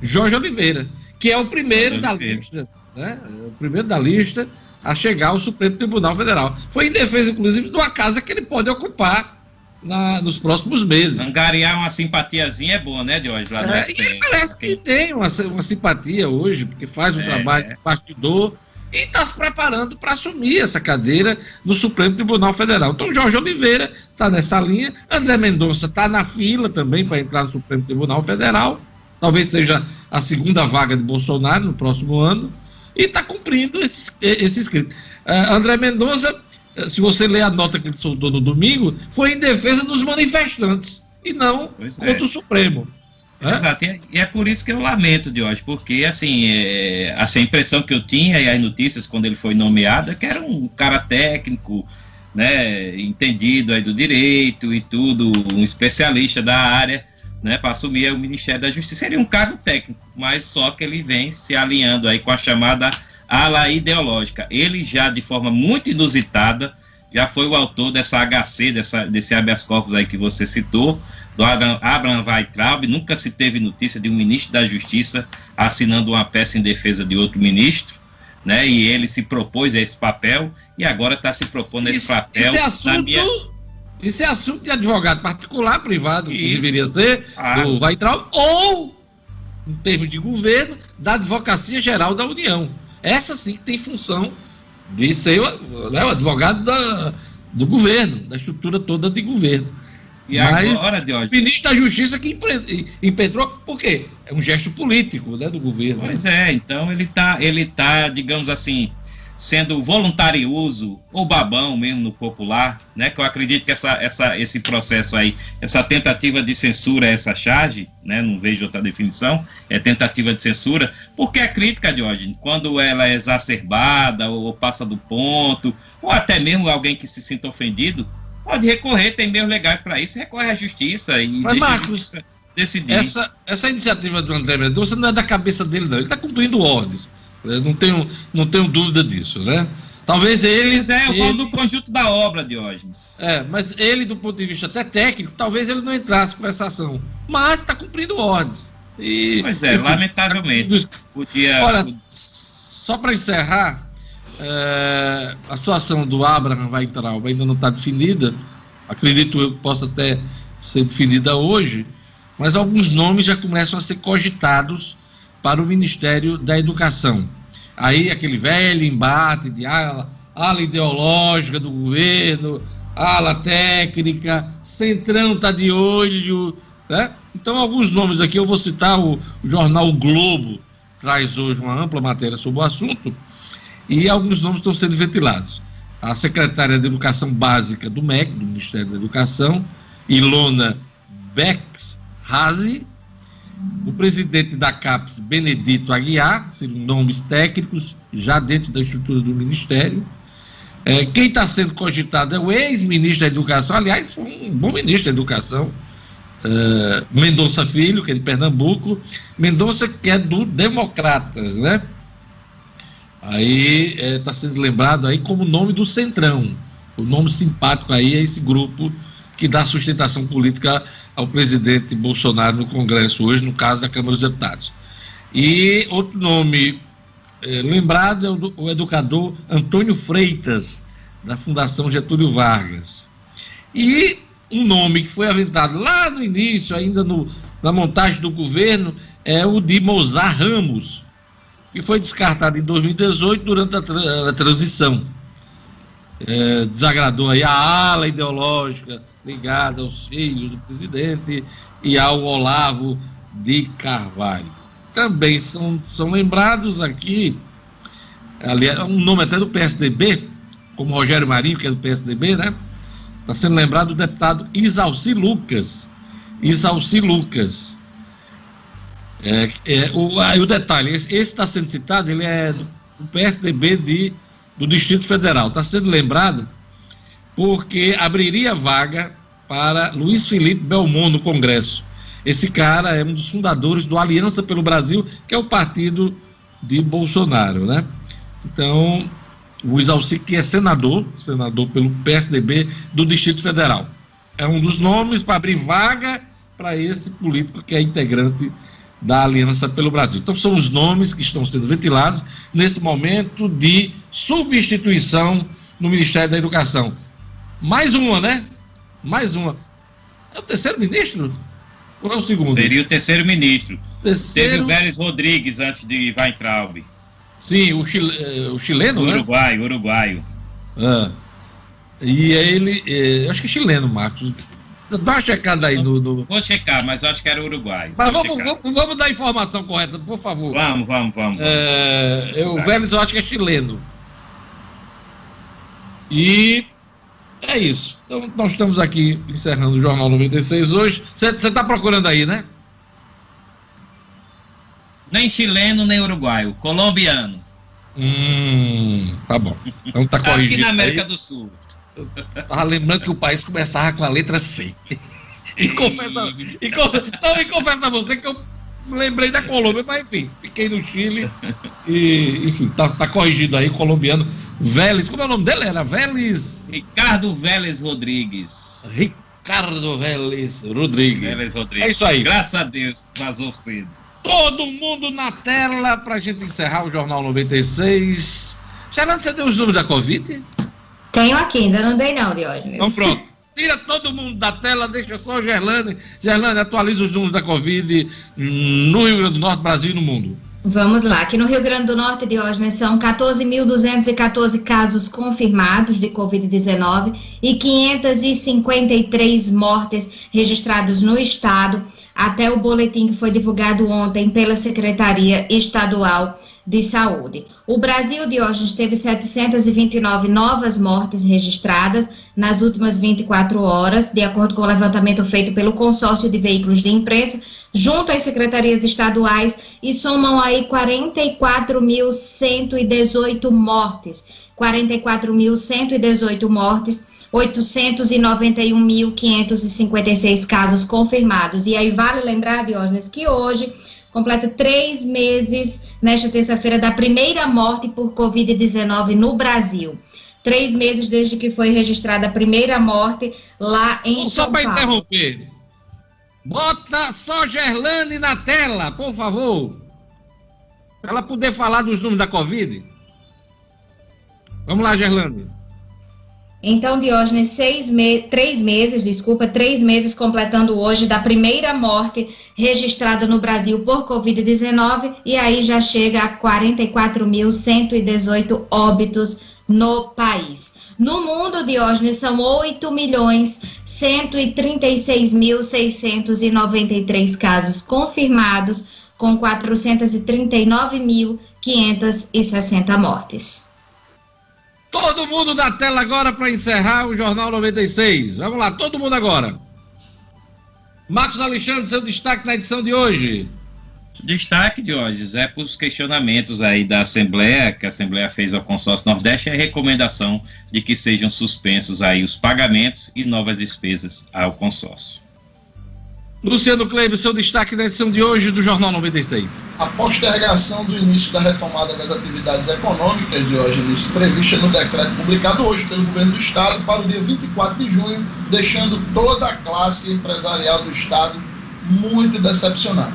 Jorge Oliveira, que é o primeiro da lista, né? O primeiro da lista a chegar ao Supremo Tribunal Federal. Foi em defesa, inclusive, de uma casa que ele pode ocupar na, nos próximos meses. Angariar uma simpatiazinha é boa, né, Diógenes? Lá é, e parece que tem uma, uma simpatia hoje, porque faz um é, trabalho de bastidor e está se preparando para assumir essa cadeira no Supremo Tribunal Federal. Então, Jorge Oliveira está nessa linha, André Mendonça está na fila também para entrar no Supremo Tribunal Federal, talvez seja a segunda vaga de Bolsonaro no próximo ano e está cumprindo esse, esse escrito. Uh, André Mendonça, eh, se você ler a nota que ele soltou no domingo, foi em defesa dos manifestantes e não pois é. contra é. o Supremo. Exato, e é por isso que eu lamento, de hoje, porque assim, é, assim, a impressão que eu tinha e as notícias quando ele foi nomeado é que era um cara técnico, né, entendido aí do direito e tudo, um especialista da área, né, para assumir o Ministério da Justiça. Seria um cargo técnico, mas só que ele vem se alinhando aí com a chamada ala ideológica. Ele já, de forma muito inusitada, já foi o autor dessa HC, dessa, desse habeas corpus aí que você citou, do Abraham, Abraham Weitraub, nunca se teve notícia de um ministro da Justiça assinando uma peça em defesa de outro ministro, né? E ele se propôs a esse papel e agora está se propondo isso, esse papel. Esse assunto, minha... isso é assunto de advogado particular, privado, que isso. deveria ser, ah. do Weitraub, ou, em termos de governo, da Advocacia Geral da União. Essa sim que tem função de ser né, o advogado da, do governo, da estrutura toda de governo. E Mas agora, Diógenes? O ministro da Justiça que impetrou, por quê? É um gesto político né, do governo. Pois é, então ele está, ele tá, digamos assim, sendo voluntarioso ou babão mesmo no popular, né? Que eu acredito que essa, essa, esse processo aí, essa tentativa de censura, essa charge, né? Não vejo outra definição, é tentativa de censura, porque a crítica, Diógenes, quando ela é exacerbada ou, passa do ponto, ou até mesmo alguém que se sinta ofendido, pode recorrer, tem meios legais para isso, recorre à justiça e Mas, Marcos, decidir. Essa, essa iniciativa do André Mendonça não é da cabeça dele, não. Ele está cumprindo ordens. Eu não tenho, não tenho dúvida disso, né? Talvez ele. Mas é, eu falo do conjunto da obra, Diógenes. É, mas ele, do ponto de vista até técnico, talvez ele não entrasse com essa ação. Mas está cumprindo ordens. E, pois é, lamentavelmente. Podia... Olha, só para encerrar, é, a situação do Abraham Weintraub ainda não está definida. Acredito eu que possa até ser definida hoje, mas alguns nomes já começam a ser cogitados para o Ministério da Educação. Aí aquele velho embate de ala, ala ideológica do governo, ala técnica, Centrão está de olho. Né? Então, alguns nomes aqui, eu vou citar o, o jornal o Globo, traz hoje uma ampla matéria sobre o assunto, e alguns nomes estão sendo ventilados. A secretária de Educação Básica do MEC, do Ministério da Educação, Ilona Bex Razi, o presidente da CAPES, Benedito Aguiar, seriam nomes técnicos, já dentro da estrutura do Ministério. É, quem está sendo cogitado é o ex-ministro da Educação, aliás, um bom ministro da Educação, é, Mendonça Filho, que é de Pernambuco. Mendonça, que é do Democratas, né? Aí está é, tá sendo lembrado aí como nome do Centrão. O nome simpático aí é esse grupo que dá sustentação política ao presidente Bolsonaro no Congresso hoje, no caso da Câmara dos Deputados. E outro nome é, lembrado é o, o educador Antônio Freitas, da Fundação Getúlio Vargas. E um nome que foi aventado lá no início, ainda no, na montagem do governo, é o de Mozart Ramos, que foi descartado em 2018 durante a, tra a transição. É, desagradou aí a ala ideológica ligada aos filhos do presidente e ao Olavo de Carvalho. Também são, são lembrados aqui, aliás, um nome até do PSDB, como Rogério Marinho, que é do PSDB, né? Está sendo lembrado o deputado Isalci Lucas. Isalci Lucas. É, é, o, aí o detalhe, esse está sendo citado, ele é do, PSDB de, do Distrito Federal. Está sendo lembrado porque abriria vaga para Luiz Felipe Belmont no Congresso. Esse cara é um dos fundadores do Aliança pelo Brasil, que é o partido de Bolsonaro, né? Então, o Isalci, que é senador, senador pelo PSDB do Distrito Federal. É um dos nomes para abrir vaga para esse político que é integrante da Aliança pelo Brasil. Então, são os nomes que estão sendo ventilados nesse momento de substituição no Ministério da Educação. Mais uma, né? Mais uma. É o terceiro ministro? Ou é o segundo? Seria o terceiro ministro. Terceiro... Teve o Vélez Rodrigues antes de Weintraub. Sim, o, chile... Eh, o chileno, né? Uruguai, né? uruguaio. Ah. E ele, é, acho que é chileno, Marcos. Dá uma checada aí no, no, Vou checar, mas eu acho que era uruguaio. Mas vamos, vamos, vamos, dar a informação correta, por favor. Vamos, vamos, vamos. É, eu, o Vélez eu acho que é chileno. E é isso. Então, nós estamos aqui encerrando o Jornal 96 hoje. Você está procurando aí, né? Nem chileno, nem uruguaio. Colombiano. Hum, tá bom. Então tá corrigido. Aqui na América aí. do Sul. Eu tava lembrando que o país começava com a letra C. E confessa, e, não, e confessa a você que eu lembrei da Colômbia, mas enfim, fiquei no Chile e, enfim, tá, tá corrigido aí, colombiano. Vélez, como é o nome dele? Era Vélez? Ricardo Vélez Rodrigues. Ricardo Vélez Rodrigues. Vélez Rodrigues. É isso aí. Graças a Deus, vazou cedo. Todo mundo na tela pra gente encerrar o Jornal 96. Gerando, você deu os números da Covid? Tenho aqui, ainda não dei não, Diógenes. Então pronto. Tira todo mundo da tela, deixa só o Gerlane. Gerlane, atualiza os números da Covid no Rio Grande do Norte, Brasil e no mundo. Vamos lá, aqui no Rio Grande do Norte, Diógenes, são 14.214 casos confirmados de Covid-19 e 553 mortes registradas no estado, até o boletim que foi divulgado ontem pela Secretaria Estadual de Saúde. O Brasil, Diógenes, teve 729 novas mortes registradas nas últimas 24 horas, de acordo com o levantamento feito pelo consórcio de veículos de imprensa, junto às secretarias estaduais, e somam aí 44.118 mortes. 44.118 mortes 891.556 casos confirmados. E aí vale lembrar, Diógenes, que hoje completa três meses, nesta terça-feira, da primeira morte por Covid-19 no Brasil. Três meses desde que foi registrada a primeira morte lá em Só São para Paulo. interromper. Bota só Gerlane na tela, por favor. Para ela poder falar dos números da Covid. Vamos lá, Gerlane. Então, Diógenes, seis me três meses, desculpa, três meses completando hoje da primeira morte registrada no Brasil por Covid-19, e aí já chega a 44.118 óbitos no país. No mundo, Diógenes, são 8 milhões 136.693 casos confirmados, com 439.560 mortes. Todo mundo na tela agora para encerrar o Jornal 96. Vamos lá, todo mundo agora. Marcos Alexandre, seu destaque na edição de hoje. Destaque de hoje é para os questionamentos aí da Assembleia, que a Assembleia fez ao Consórcio Nordeste, a recomendação de que sejam suspensos aí os pagamentos e novas despesas ao consórcio. Luciano Kleber, seu destaque na edição de hoje do Jornal 96. A postergação do início da retomada das atividades econômicas, Diógenes, prevista no decreto publicado hoje pelo governo do Estado para o dia 24 de junho, deixando toda a classe empresarial do Estado muito decepcionada.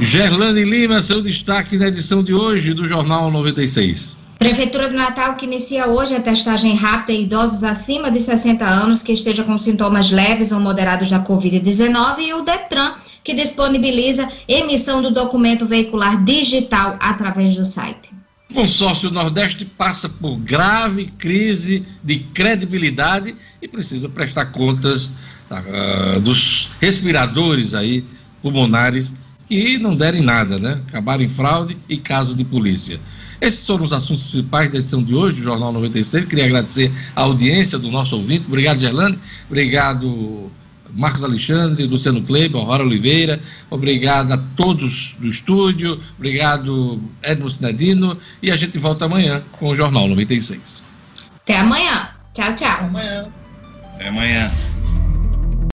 Gerlane Lima, seu destaque na edição de hoje do Jornal 96. Prefeitura do Natal que inicia hoje a testagem rápida em idosos acima de 60 anos que esteja com sintomas leves ou moderados da Covid-19 e o Detran que disponibiliza emissão do documento veicular digital através do site. O consórcio Nordeste passa por grave crise de credibilidade e precisa prestar contas uh, dos respiradores aí pulmonares que não derem nada, né? Acabaram em fraude e caso de polícia. Esses foram os assuntos principais da edição de hoje do Jornal 96. Queria agradecer a audiência do nosso ouvinte. Obrigado, Gerlane. Obrigado, Marcos Alexandre, Luciano Kleber, Aurora Oliveira. Obrigado a todos do estúdio. Obrigado, Edmo Sinadino. E a gente volta amanhã com o Jornal 96. Até amanhã. Tchau, tchau. Amanhã. Até amanhã.